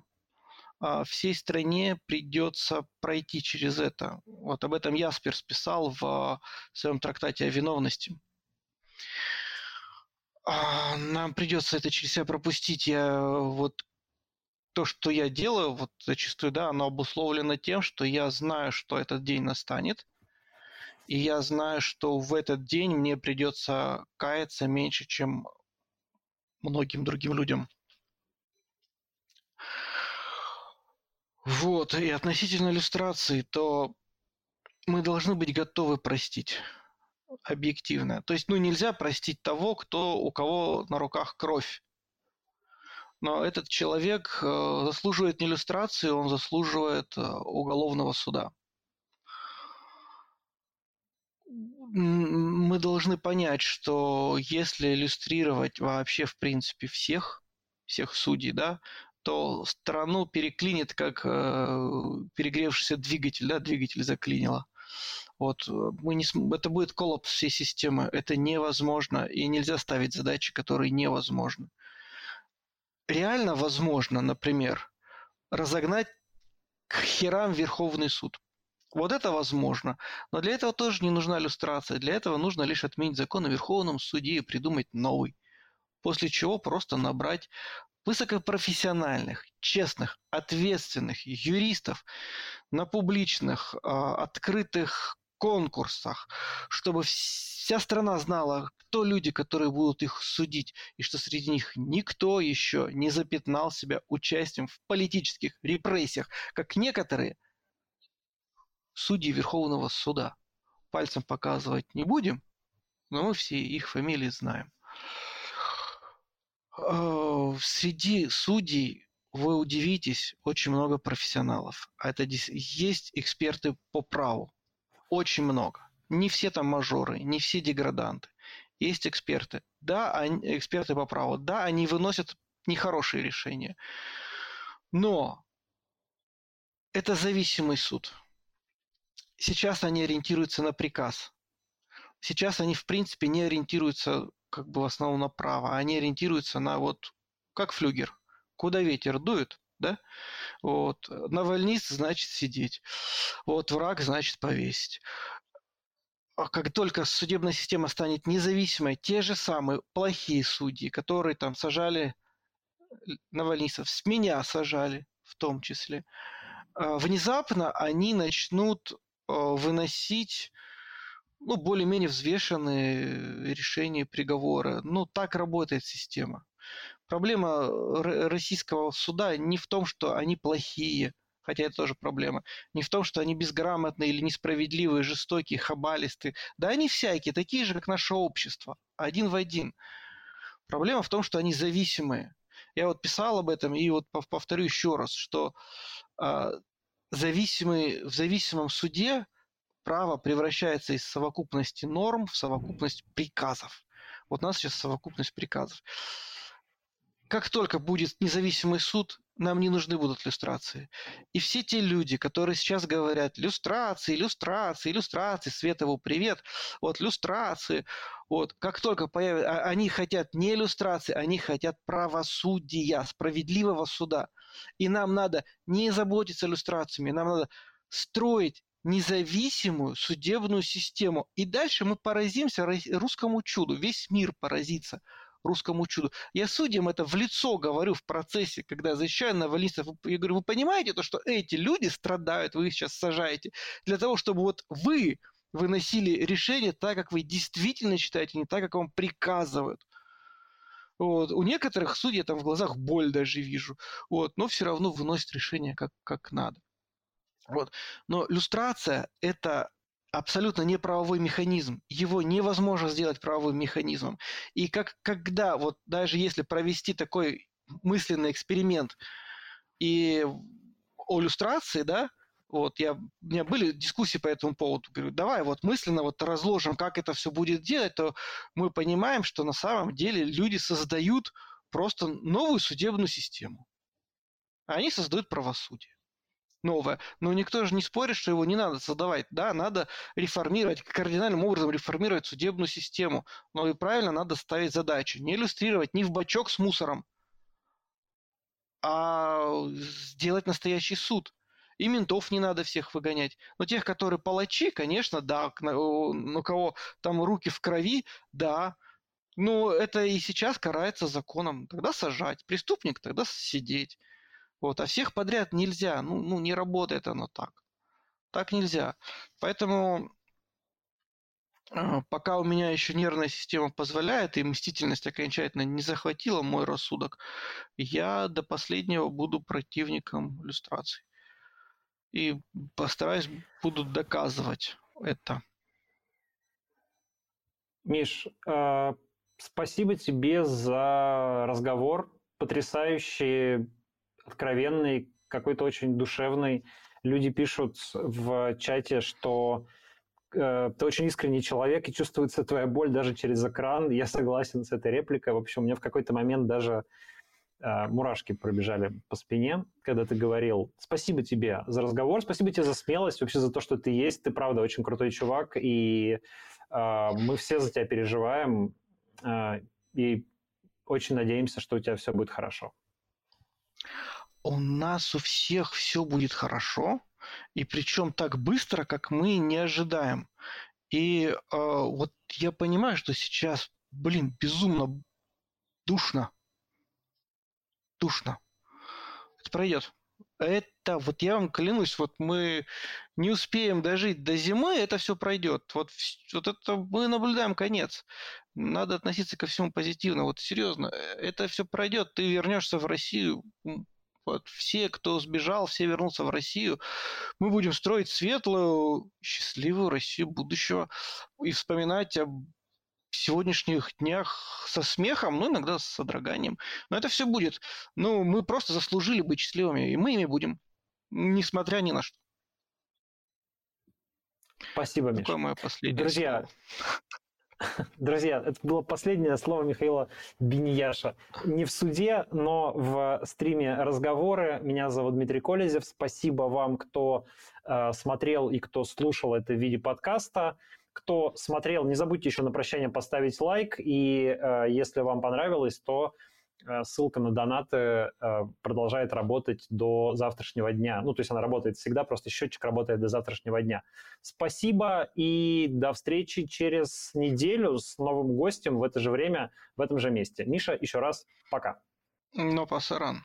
а, всей стране придется пройти через это. Вот об этом Ясперс писал в своем трактате о виновности. А, нам придется это через себя пропустить. Я вот то, что я делаю, вот зачастую, да, оно обусловлено тем, что я знаю, что этот день настанет, и я знаю, что в этот день мне придется каяться меньше, чем многим другим людям. Вот, и относительно иллюстрации, то мы должны быть готовы простить объективно. То есть, ну, нельзя простить того, кто, у кого на руках кровь. Но этот человек э, заслуживает не иллюстрации, он заслуживает э, уголовного суда. Мы должны понять, что если иллюстрировать вообще, в принципе, всех, всех судей, да, то страну переклинит, как э, перегревшийся двигатель, да, двигатель заклинило. Вот, э, мы не, это будет коллапс всей системы, это невозможно, и нельзя ставить задачи, которые невозможны. Реально возможно, например, разогнать к херам Верховный суд. Вот это возможно. Но для этого тоже не нужна иллюстрация. Для этого нужно лишь отменить закон о Верховном суде и придумать новый. После чего просто набрать высокопрофессиональных, честных, ответственных юристов на публичных, а, открытых конкурсах, чтобы вся страна знала, кто люди, которые будут их судить, и что среди них никто еще не запятнал себя участием в политических репрессиях, как некоторые судьи Верховного суда. Пальцем показывать не будем, но мы все их фамилии знаем. Э, среди судей вы удивитесь, очень много профессионалов. А это есть эксперты по праву. Очень много. Не все там мажоры, не все деграданты. Есть эксперты. Да, они, эксперты по праву. Да, они выносят нехорошие решения. Но это зависимый суд. Сейчас они ориентируются на приказ. Сейчас они, в принципе, не ориентируются как бы в основном направо, они ориентируются на вот как флюгер, куда ветер дует, да? Вот. Навальнист значит сидеть. Вот враг значит повесить. А как только судебная система станет независимой, те же самые плохие судьи, которые там сажали навальнистов, с меня сажали в том числе, а, внезапно они начнут а, выносить ну, более-менее взвешенные решения приговора. Ну, так работает система. Проблема российского суда не в том, что они плохие, хотя это тоже проблема, не в том, что они безграмотные или несправедливые, жестокие, хабалисты. Да они всякие, такие же, как наше общество, один в один. Проблема в том, что они зависимые. Я вот писал об этом и вот повторю еще раз, что э, зависимый, в зависимом суде право превращается из совокупности норм в совокупность приказов. Вот у нас сейчас совокупность приказов. Как только будет независимый суд, нам не нужны будут иллюстрации. И все те люди, которые сейчас говорят иллюстрации, иллюстрации, иллюстрации, Светову привет, вот иллюстрации, вот как только появятся, а, они хотят не иллюстрации, они хотят правосудия, справедливого суда. И нам надо не заботиться иллюстрациями, нам надо строить независимую судебную систему. И дальше мы поразимся русскому чуду. Весь мир поразится русскому чуду. Я судьям это в лицо говорю в процессе, когда защищаю новолистов. Я говорю, вы понимаете то, что эти люди страдают, вы их сейчас сажаете, для того, чтобы вот вы выносили решение так, как вы действительно считаете, не так, как вам приказывают. Вот. У некоторых судей там в глазах боль даже вижу, вот, но все равно выносят решение как, как надо. Вот. Но иллюстрация – это абсолютно не правовой механизм. Его невозможно сделать правовым механизмом. И как, когда, вот даже если провести такой мысленный эксперимент и о иллюстрации, да, вот я, у меня были дискуссии по этому поводу. Говорю, давай вот мысленно вот разложим, как это все будет делать, то мы понимаем, что на самом деле люди создают просто новую судебную систему. Они создают правосудие новое. Но никто же не спорит, что его не надо создавать. Да, надо реформировать, кардинальным образом реформировать судебную систему. Но и правильно надо ставить задачи. Не иллюстрировать не в бачок с мусором, а сделать настоящий суд. И ментов не надо всех выгонять. Но тех, которые палачи, конечно, да, у кого там руки в крови, да. Но это и сейчас карается законом. Тогда сажать. Преступник тогда сидеть. Вот, а всех подряд нельзя. Ну, ну, не работает оно так. Так нельзя. Поэтому А, пока у меня еще нервная система позволяет, и мстительность окончательно не захватила мой рассудок, я до последнего буду противником иллюстраций. И постараюсь, буду доказывать это. Миш, э, спасибо тебе за разговор, потрясающий, откровенный, какой-то очень душевный. Люди пишут в чате, что э, ты очень искренний человек, и чувствуется твоя боль даже через экран. Я согласен с этой репликой. В общем, у меня в какой-то момент даже э, мурашки пробежали по спине, когда ты говорил. Спасибо тебе за разговор, спасибо тебе за смелость, вообще за то, что ты есть. Ты, правда, очень крутой чувак, и э, мы все за тебя переживаем, э, и очень надеемся, что у тебя все будет хорошо. У нас у всех все будет хорошо, и причем так быстро, как мы не ожидаем. И э, вот я понимаю, что сейчас, блин, безумно душно. Душно. Это пройдет. Это, вот я вам клянусь, вот мы не успеем дожить до зимы, это все пройдет. Вот, вот это мы наблюдаем конец. Надо относиться ко всему позитивно. Вот серьезно, это все пройдет. Ты вернешься в Россию вот все, кто сбежал, все вернутся в Россию. Мы будем строить светлую, счастливую Россию будущего и вспоминать об сегодняшних днях со смехом, ну, иногда с содроганием. Но это все будет. Ну, мы просто заслужили быть счастливыми, и мы ими будем, несмотря ни на что. Спасибо, Миша. Такое мое последнее Друзья, слово. Друзья, это было последнее слово Михаила Бенияша. Не в суде, но в стриме разговоры. Меня зовут Дмитрий Колезев. Спасибо вам, кто э, смотрел и кто слушал это в виде подкаста. Кто смотрел, не забудьте еще на прощание поставить лайк. И э, если вам понравилось, то ссылка на донаты э, продолжает работать до завтрашнего дня. Ну, то есть она работает всегда, просто счетчик работает до завтрашнего дня. Спасибо и до встречи через неделю с новым гостем в это же время, в этом же месте. Миша, еще раз пока. Но пасаран.